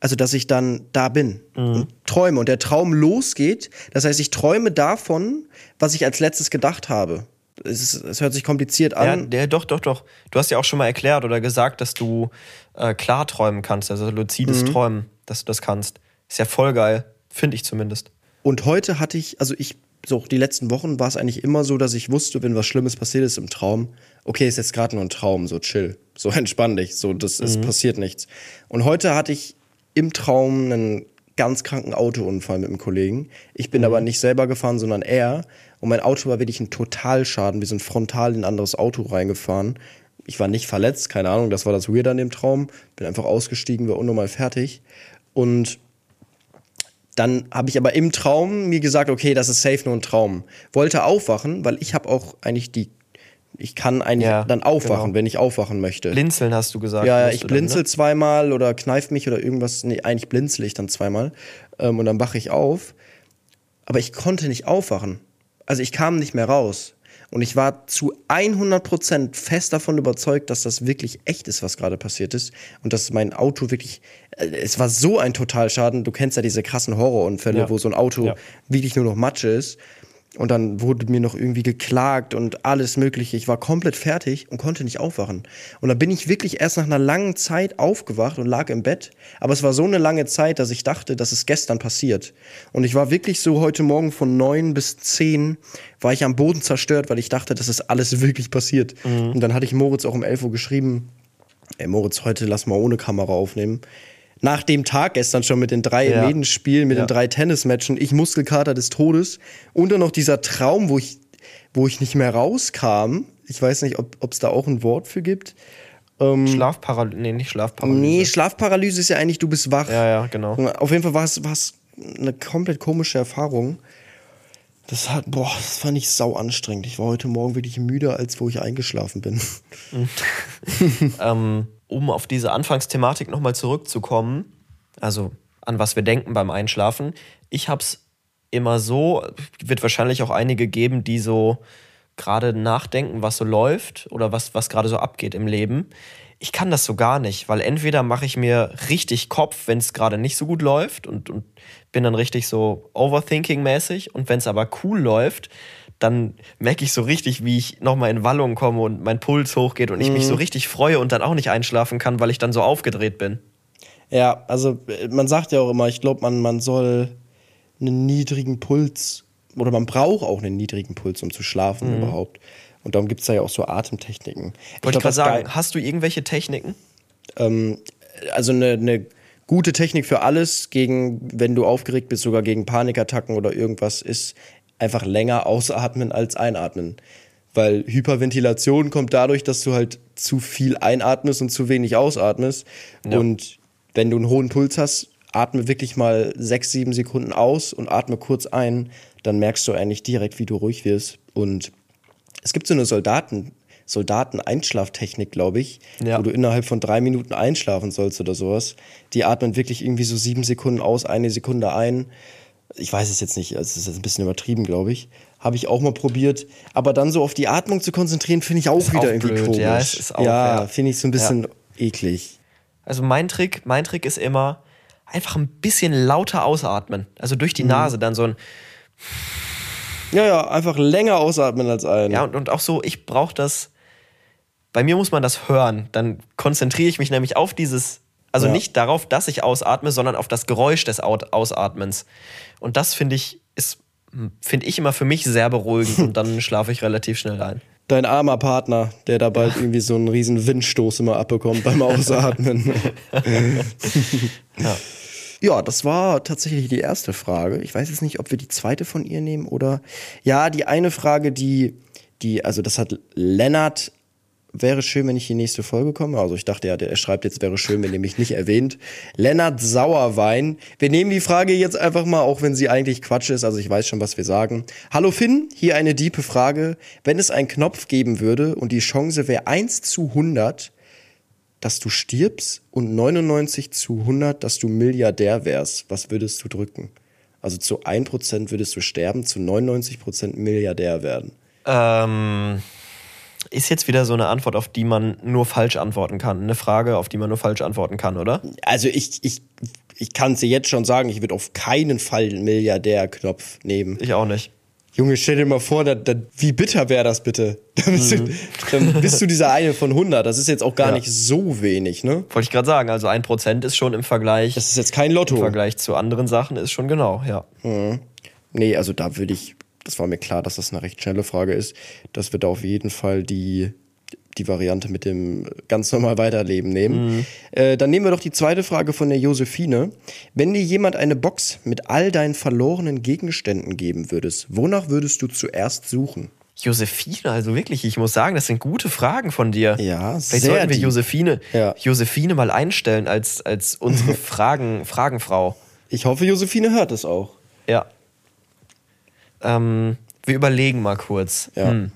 Also, dass ich dann da bin und träume und der Traum losgeht. Das heißt, ich träume davon, was ich als letztes gedacht habe. Es, ist, es hört sich kompliziert Ja, an. der, doch, doch, doch. Du hast ja auch schon mal erklärt oder gesagt, dass du äh, klar träumen kannst, also luzides Träumen, dass du das kannst. Ist ja voll geil, finde ich zumindest. Und heute hatte ich, also ich, so die letzten Wochen war es eigentlich immer so, dass ich wusste, wenn was Schlimmes passiert ist im Traum, okay, ist jetzt gerade nur ein Traum, so chill, so [laughs] entspann dich, so das ist passiert nichts. Und heute hatte ich im Traum einen ganz kranken Autounfall mit einem Kollegen. Ich bin aber nicht selber gefahren, sondern er. Und mein Auto war wirklich ein Totalschaden. Wir sind frontal in ein anderes Auto reingefahren. Ich war nicht verletzt, keine Ahnung, das war das Weird an dem Traum. Bin einfach ausgestiegen, war unnormal fertig. Und dann habe ich aber im Traum mir gesagt, okay, das ist safe nur ein Traum. Wollte aufwachen, weil ich habe auch eigentlich die, ich kann eigentlich Ja, dann aufwachen, genau. wenn ich aufwachen möchte. Blinzeln hast du gesagt. ja, ich du dann, blinzel ne? zweimal oder kneif mich oder irgendwas. Nee, eigentlich blinzel ich dann zweimal. Ähm, und dann wache ich auf. Aber ich konnte nicht aufwachen. Also ich kam nicht mehr raus. Und ich war zu 100% fest davon überzeugt, dass das wirklich echt ist, was gerade passiert ist. Und dass mein Auto wirklich, äh, es war so ein Totalschaden. Du kennst ja diese krassen Horrorunfälle, Ja. wo so ein Auto Ja. wirklich nur noch Matsche ist. Und dann wurde mir noch irgendwie geklagt und alles Mögliche. Ich war komplett fertig und konnte nicht aufwachen. Und dann bin ich wirklich erst nach einer langen Zeit aufgewacht und lag im Bett. Aber es war so eine lange Zeit, dass ich dachte, das ist gestern passiert. Und ich war wirklich so heute Morgen von neun bis zehn war ich am Boden zerstört, weil ich dachte, das ist alles wirklich passiert. Und dann hatte ich Moritz auch um 11 Uhr geschrieben, ey Moritz, heute lass mal ohne Kamera aufnehmen. Nach dem Tag gestern schon mit den drei Ja. Medenspielen, mit Ja. den drei Tennismatchen, ich Muskelkater des Todes und dann noch dieser Traum, wo ich, wo ich nicht mehr rauskam. Ich weiß nicht, ob es da auch ein Wort für gibt. Schlafparalyse. Nee, nicht Schlafparalyse. Nee, Schlafparalyse ist ja eigentlich, du bist wach. ja, ja, genau. Auf jeden Fall war es, war es eine komplett komische Erfahrung. Das hat, boah, das fand ich sau anstrengend. Ich war heute Morgen wirklich müder, als wo ich eingeschlafen bin. [laughs] ähm, um auf diese Anfangsthematik nochmal zurückzukommen, also an was wir denken beim Einschlafen. Ich habe es immer so, wird wahrscheinlich auch einige geben, die so gerade nachdenken, was so läuft oder was, was gerade so abgeht im Leben. Ich kann das so gar nicht, weil entweder mache ich mir richtig Kopf, wenn es gerade nicht so gut läuft und, und bin dann richtig so overthinking-mäßig und wenn es aber cool läuft, dann merke ich so richtig, wie ich nochmal in Wallung komme und mein Puls hochgeht und ich mich so richtig freue und dann auch nicht einschlafen kann, weil ich dann so aufgedreht bin. Ja, also äh, man sagt ja auch immer, ich glaube, man, man soll einen niedrigen Puls oder man braucht auch einen niedrigen Puls, um zu schlafen überhaupt. Und darum gibt es da ja auch so Atemtechniken. Wollte ich gerade sagen, geil- hast du irgendwelche Techniken? also eine, eine gute Technik für alles, gegen, wenn du aufgeregt bist, sogar gegen Panikattacken oder irgendwas, ist einfach länger ausatmen als einatmen. Weil Hyperventilation kommt dadurch, dass du halt zu viel einatmest und zu wenig ausatmest. Ja. Und wenn du einen hohen Puls hast, atme wirklich mal sechs, sieben Sekunden aus und atme kurz ein, dann merkst du eigentlich direkt, wie du ruhig wirst. Und es gibt so eine Soldaten, Soldaten-Einschlaftechnik, glaube ich, Ja. wo du innerhalb von drei Minuten einschlafen sollst oder sowas. Die atmen wirklich irgendwie so sieben Sekunden aus, eine Sekunde ein. Ich weiß es jetzt nicht, es ist jetzt ein bisschen übertrieben, glaube ich. Habe ich auch mal probiert. Aber dann so auf die Atmung zu konzentrieren, finde ich auch Ist wieder auch irgendwie blöd, komisch. ja, auch, ja, ja. finde ich so ein bisschen eklig. Also mein Trick, mein Trick ist immer einfach ein bisschen lauter ausatmen. Also durch Mhm. die Nase dann so ein Ja, ja, einfach länger ausatmen als ein. Ja, und, und auch so, ich brauche das. Bei mir muss man das hören. Dann konzentriere ich mich nämlich auf dieses, also Ja. nicht darauf, dass ich ausatme, sondern auf das Geräusch des Au- Ausatmens. Und das finde ich, ist, finde ich immer für mich sehr beruhigend und dann [laughs] schlafe ich relativ schnell ein. Dein armer Partner, der da bald irgendwie so einen riesen Windstoß immer abbekommt beim Ausatmen. [laughs] Ja. Ja, das war tatsächlich die erste Frage. Ich weiß jetzt nicht, ob wir die zweite von ihr nehmen oder. Ja, die eine Frage, die, die, also das hat Lennart. Wäre schön, wenn ich die nächste Folge komme. Also ich dachte ja, der schreibt jetzt, wäre schön, wenn ihr mich nicht erwähnt. Lennart Sauerwein. Wir nehmen die Frage jetzt einfach mal, auch wenn sie eigentlich Quatsch ist. Also ich weiß schon, was wir sagen. Hallo Finn, hier eine diepe Frage. Wenn es einen Knopf geben würde und die Chance wäre 1 zu 100, dass du stirbst und 99 zu 100, dass du Milliardär wärst, was würdest du drücken? Also zu 1% würdest du sterben, zu 99% Milliardär werden. Ähm, ist jetzt wieder so eine Antwort, auf die man nur falsch antworten kann. Eine Frage, auf die man nur falsch antworten kann, oder? Also ich, ich, ich kann es dir jetzt schon sagen, ich würde auf keinen Fall den Milliardär-Knopf nehmen. Ich auch nicht. Junge, stell dir mal vor, da, da, wie bitter wäre das bitte? [laughs] Dann bist, du, dann bist du dieser eine von 100. Das ist jetzt auch gar Ja. nicht so wenig, ne? Wollte ich gerade sagen, also ein Prozent ist schon im Vergleich, Das ist jetzt kein Lotto. im Vergleich zu anderen Sachen ist schon genau, ja. Nee, also da würde ich, das war mir klar, dass das eine recht schnelle Frage ist, dass wir da auf jeden Fall die, die Variante mit dem ganz normal Weiterleben nehmen. Äh, dann nehmen wir doch die zweite Frage von der Josephine. Wenn dir jemand eine Box mit all deinen verlorenen Gegenständen geben würdest, wonach würdest du zuerst suchen? Josephine, also wirklich, ich muss sagen, das sind gute Fragen von dir. Ja, Vielleicht sehr sollten wir deep. Josephine, Ja. Josephine mal einstellen als, als unsere [laughs] Fragen, Fragenfrau. Ich hoffe, Josephine hört es auch. Ja. Ähm, wir überlegen mal kurz. Ja. Hm.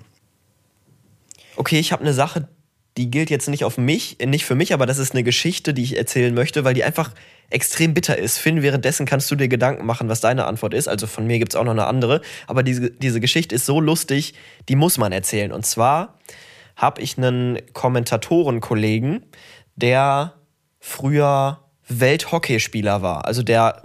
Okay, ich habe eine Sache, die gilt jetzt nicht auf mich, äh, nicht für mich, aber das ist eine Geschichte, die ich erzählen möchte, weil die einfach extrem bitter ist. Finn, währenddessen kannst du dir Gedanken machen, was deine Antwort ist. Also von mir gibt's auch noch eine andere. Aber diese, diese Geschichte ist so lustig, die muss man erzählen. Und zwar habe ich einen Kommentatorenkollegen, der früher Welthockeyspieler war. Also der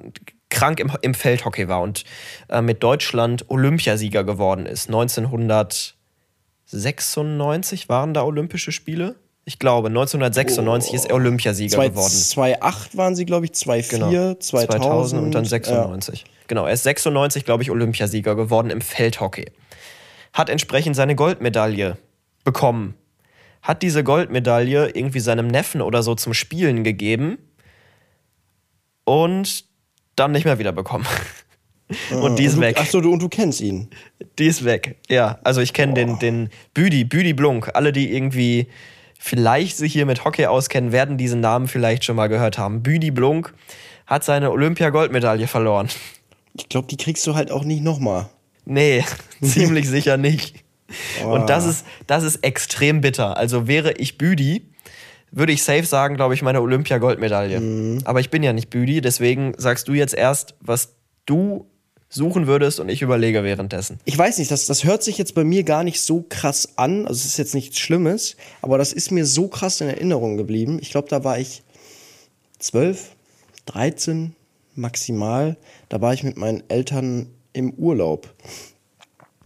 krank im, im Feldhockey war und äh, mit Deutschland Olympiasieger geworden ist. 1996 waren da Olympische Spiele? Ich glaube, 1996 ist er Olympiasieger Zwei- geworden. 2,8 waren sie, glaube ich, 2,4, Genau. 2000, und dann Ja. 96. Genau, er ist 96, glaube ich, Olympiasieger geworden im Feldhockey. Hat entsprechend seine Goldmedaille bekommen. Hat diese Goldmedaille irgendwie seinem Neffen oder so zum Spielen gegeben. und dann nicht mehr wiederbekommen. [laughs] und die ist du, weg. Achso, du, und du kennst ihn. Die ist weg. Ja, also ich kenne den, den Büdi, Büdi Blunk. Alle, die irgendwie vielleicht sich hier mit Hockey auskennen, werden diesen Namen vielleicht schon mal gehört haben. Büdi Blunk hat seine Olympia-Goldmedaille verloren. Ich glaube, die kriegst du halt auch nicht nochmal. Nee, [laughs] ziemlich sicher nicht. [laughs] Und das ist, das ist extrem bitter. Also wäre ich Büdi, würde ich safe sagen, glaube ich, meine Olympia-Goldmedaille. Aber ich bin ja nicht Büdi, deswegen sagst du jetzt erst, was du suchen würdest und ich überlege währenddessen. Ich weiß nicht, das, das hört sich jetzt bei mir gar nicht so krass an. Also es ist jetzt nichts Schlimmes, aber das ist mir so krass in Erinnerung geblieben. Ich glaube, da war ich 12, 13 maximal. Da war ich mit meinen Eltern im Urlaub.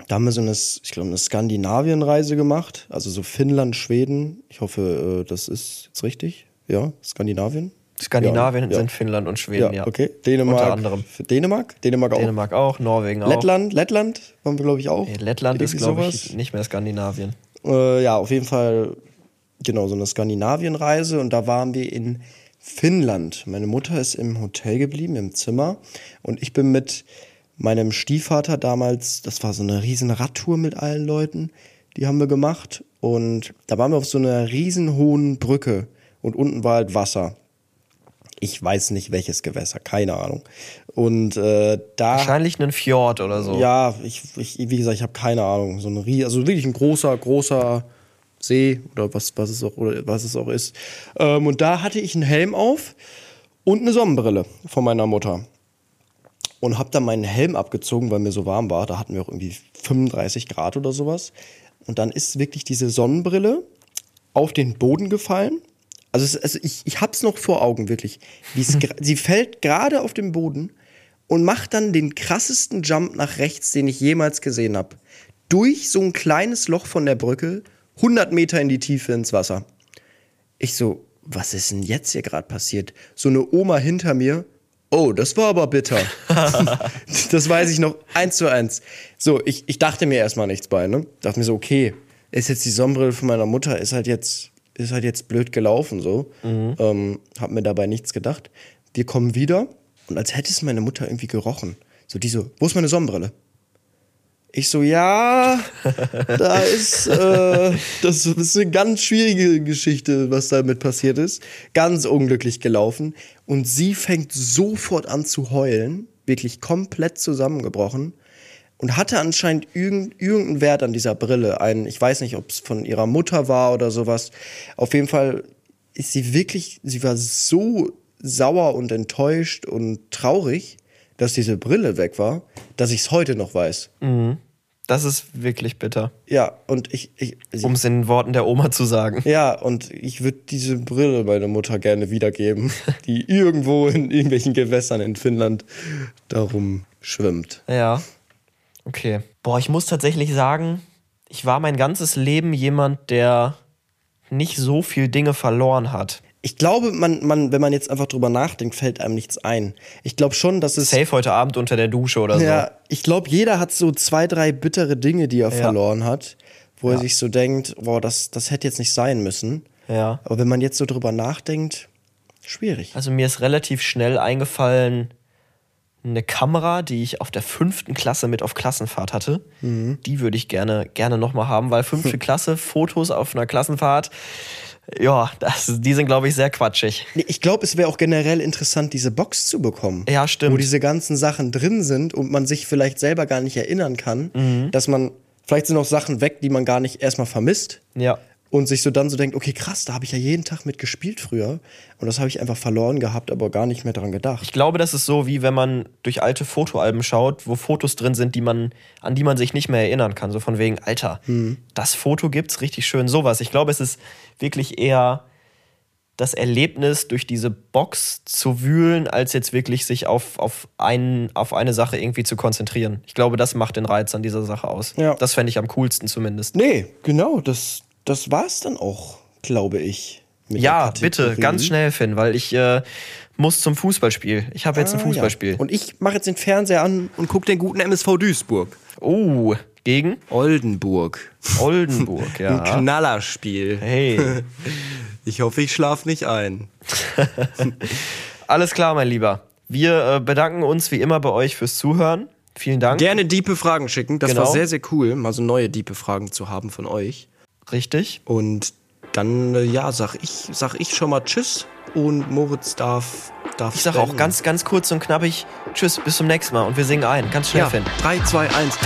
Da haben wir so eine, ich glaube, eine Skandinavien-Reise gemacht. Also so Finnland, Schweden. Ich hoffe, äh, das ist jetzt richtig. Ja, Skandinavien. Skandinavien Ja, ja. sind Finnland und Schweden, ja. Ja, okay. Dänemark. Unter anderem. Dänemark? Dänemark auch. Dänemark auch, Norwegen auch. Lettland, Lettland waren wir, glaube ich, auch. Nee, Lettland ist, glaube sowas. ich, nicht mehr Skandinavien. Äh, ja, auf jeden Fall, genau, so eine Skandinavien-Reise und da waren wir in Finnland. Meine Mutter ist im Hotel geblieben, im Zimmer und ich bin mit meinem Stiefvater damals, das war so eine riesen Radtour mit allen Leuten, die haben wir gemacht und da waren wir auf so einer riesen hohen Brücke und unten war halt Wasser. Ich weiß nicht welches Gewässer, keine Ahnung. Und äh, da Wahrscheinlich einen Fjord oder so. ja, ich, ich, wie gesagt, ich habe keine Ahnung. So ein also wirklich ein großer, großer See oder was, was, es, auch, oder was es auch ist. Ähm, und da hatte ich einen Helm auf und eine Sonnenbrille von meiner Mutter. Und habe dann meinen Helm abgezogen, weil mir so warm war. Da hatten wir auch irgendwie 35 Grad oder sowas. Und dann ist wirklich diese Sonnenbrille auf den Boden gefallen. Also, es, also ich, ich hab's noch vor Augen, wirklich. [laughs] Gra- sie fällt gerade auf den Boden und macht dann den krassesten Jump nach rechts, den ich jemals gesehen habe. Durch so ein kleines Loch von der Brücke, 100 Meter in die Tiefe ins Wasser. Ich so, was ist denn jetzt hier gerade passiert? So eine Oma hinter mir. Oh, das war aber bitter. [laughs] das weiß ich noch eins zu eins. So, ich, ich dachte mir erstmal nichts bei, ne? Dachte mir so, okay, ist jetzt die Sonnenbrille von meiner Mutter, ist halt jetzt, ist halt jetzt blöd gelaufen, so. Ähm, hab mir dabei nichts gedacht. Wir kommen wieder und als hätte es meine Mutter irgendwie gerochen. So, die so, wo ist meine Sonnenbrille? Ich so, ja, da ist, äh, das ist eine ganz schwierige Geschichte, was damit passiert ist. Ganz unglücklich gelaufen. Und sie fängt sofort an zu heulen, wirklich komplett zusammengebrochen. Und hatte anscheinend irgend, irgendeinen Wert an dieser Brille. Ein, ich weiß nicht, ob es von ihrer Mutter war oder sowas. Auf jeden Fall ist sie wirklich, sie war so sauer und enttäuscht und traurig, dass diese Brille weg war, dass ich es heute noch weiß. Das ist wirklich bitter. Ja, und ich, ich Um es in Worten der Oma zu sagen. ja, und ich würde diese Brille meiner Mutter gerne wiedergeben, [laughs] die irgendwo in irgendwelchen Gewässern in Finnland darum schwimmt. Ja. Okay. Boah, ich muss tatsächlich sagen, ich war mein ganzes Leben jemand, der nicht so viel Dinge verloren hat. Ich glaube, man, man, wenn man jetzt einfach drüber nachdenkt, fällt einem nichts ein. Ich glaube schon, dass es. Safe heute Abend unter der Dusche oder so. Ja, ich glaube, jeder hat so zwei, drei bittere Dinge, die er Ja. verloren hat, wo er Ja. sich so denkt, boah, das, das hätte jetzt nicht sein müssen. Ja. Aber wenn man jetzt so drüber nachdenkt, schwierig. Also mir ist relativ schnell eingefallen, eine Kamera, die ich auf der fünften Klasse mit auf Klassenfahrt hatte. Die würde ich gerne, gerne nochmal haben, weil fünfte [laughs] Klasse, Fotos auf einer Klassenfahrt, ja, das, die sind, glaube ich, sehr quatschig. Ich glaube, es wäre auch generell interessant, diese Box zu bekommen. Ja, stimmt. Wo diese ganzen Sachen drin sind und man sich vielleicht selber gar nicht erinnern kann, Mhm. dass man, vielleicht sind auch Sachen weg, die man gar nicht erstmal vermisst Ja. Und sich so dann so denkt, okay, krass, da habe ich ja jeden Tag mit gespielt früher und das habe ich einfach verloren gehabt, aber gar nicht mehr dran gedacht. Ich glaube, das ist so, wie wenn man durch alte Fotoalben schaut, wo Fotos drin sind, die man, an die man sich nicht mehr erinnern kann. So von wegen, Alter, das Foto gibt's richtig schön sowas. Ich glaube, es ist wirklich eher das Erlebnis, durch diese Box zu wühlen, als jetzt wirklich sich auf, auf, ein, auf eine Sache irgendwie zu konzentrieren. Ich glaube, das macht den Reiz an dieser Sache aus. Ja. Das fände ich am coolsten zumindest. Nee, genau, das, das war es dann auch, glaube ich. Ja, bitte, ganz schnell, Finn, weil ich äh, muss zum Fußballspiel. Ich habe jetzt ein Ah, Fußballspiel. Ja. Und ich mache jetzt den Fernseher an und gucke den guten MSV Duisburg. Oh, gegen Oldenburg. Oldenburg, [laughs] ja. Ein Knallerspiel. Hey, [laughs] Ich hoffe, ich schlafe nicht ein. [laughs] alles klar, mein Lieber. Wir äh, bedanken uns wie immer bei euch fürs Zuhören. Vielen Dank. Gerne diepe Fragen schicken. Das Genau. war sehr, sehr cool, mal so neue diepe Fragen zu haben von euch. Richtig. Und dann, äh, ja, sag ich, sag ich schon mal Tschüss und Moritz darf, darf Ich sage auch beenden. ganz, ganz kurz und knappig Tschüss, bis zum nächsten Mal und wir singen ein. Ganz schnell, ja, Finn. 3, 2, 1.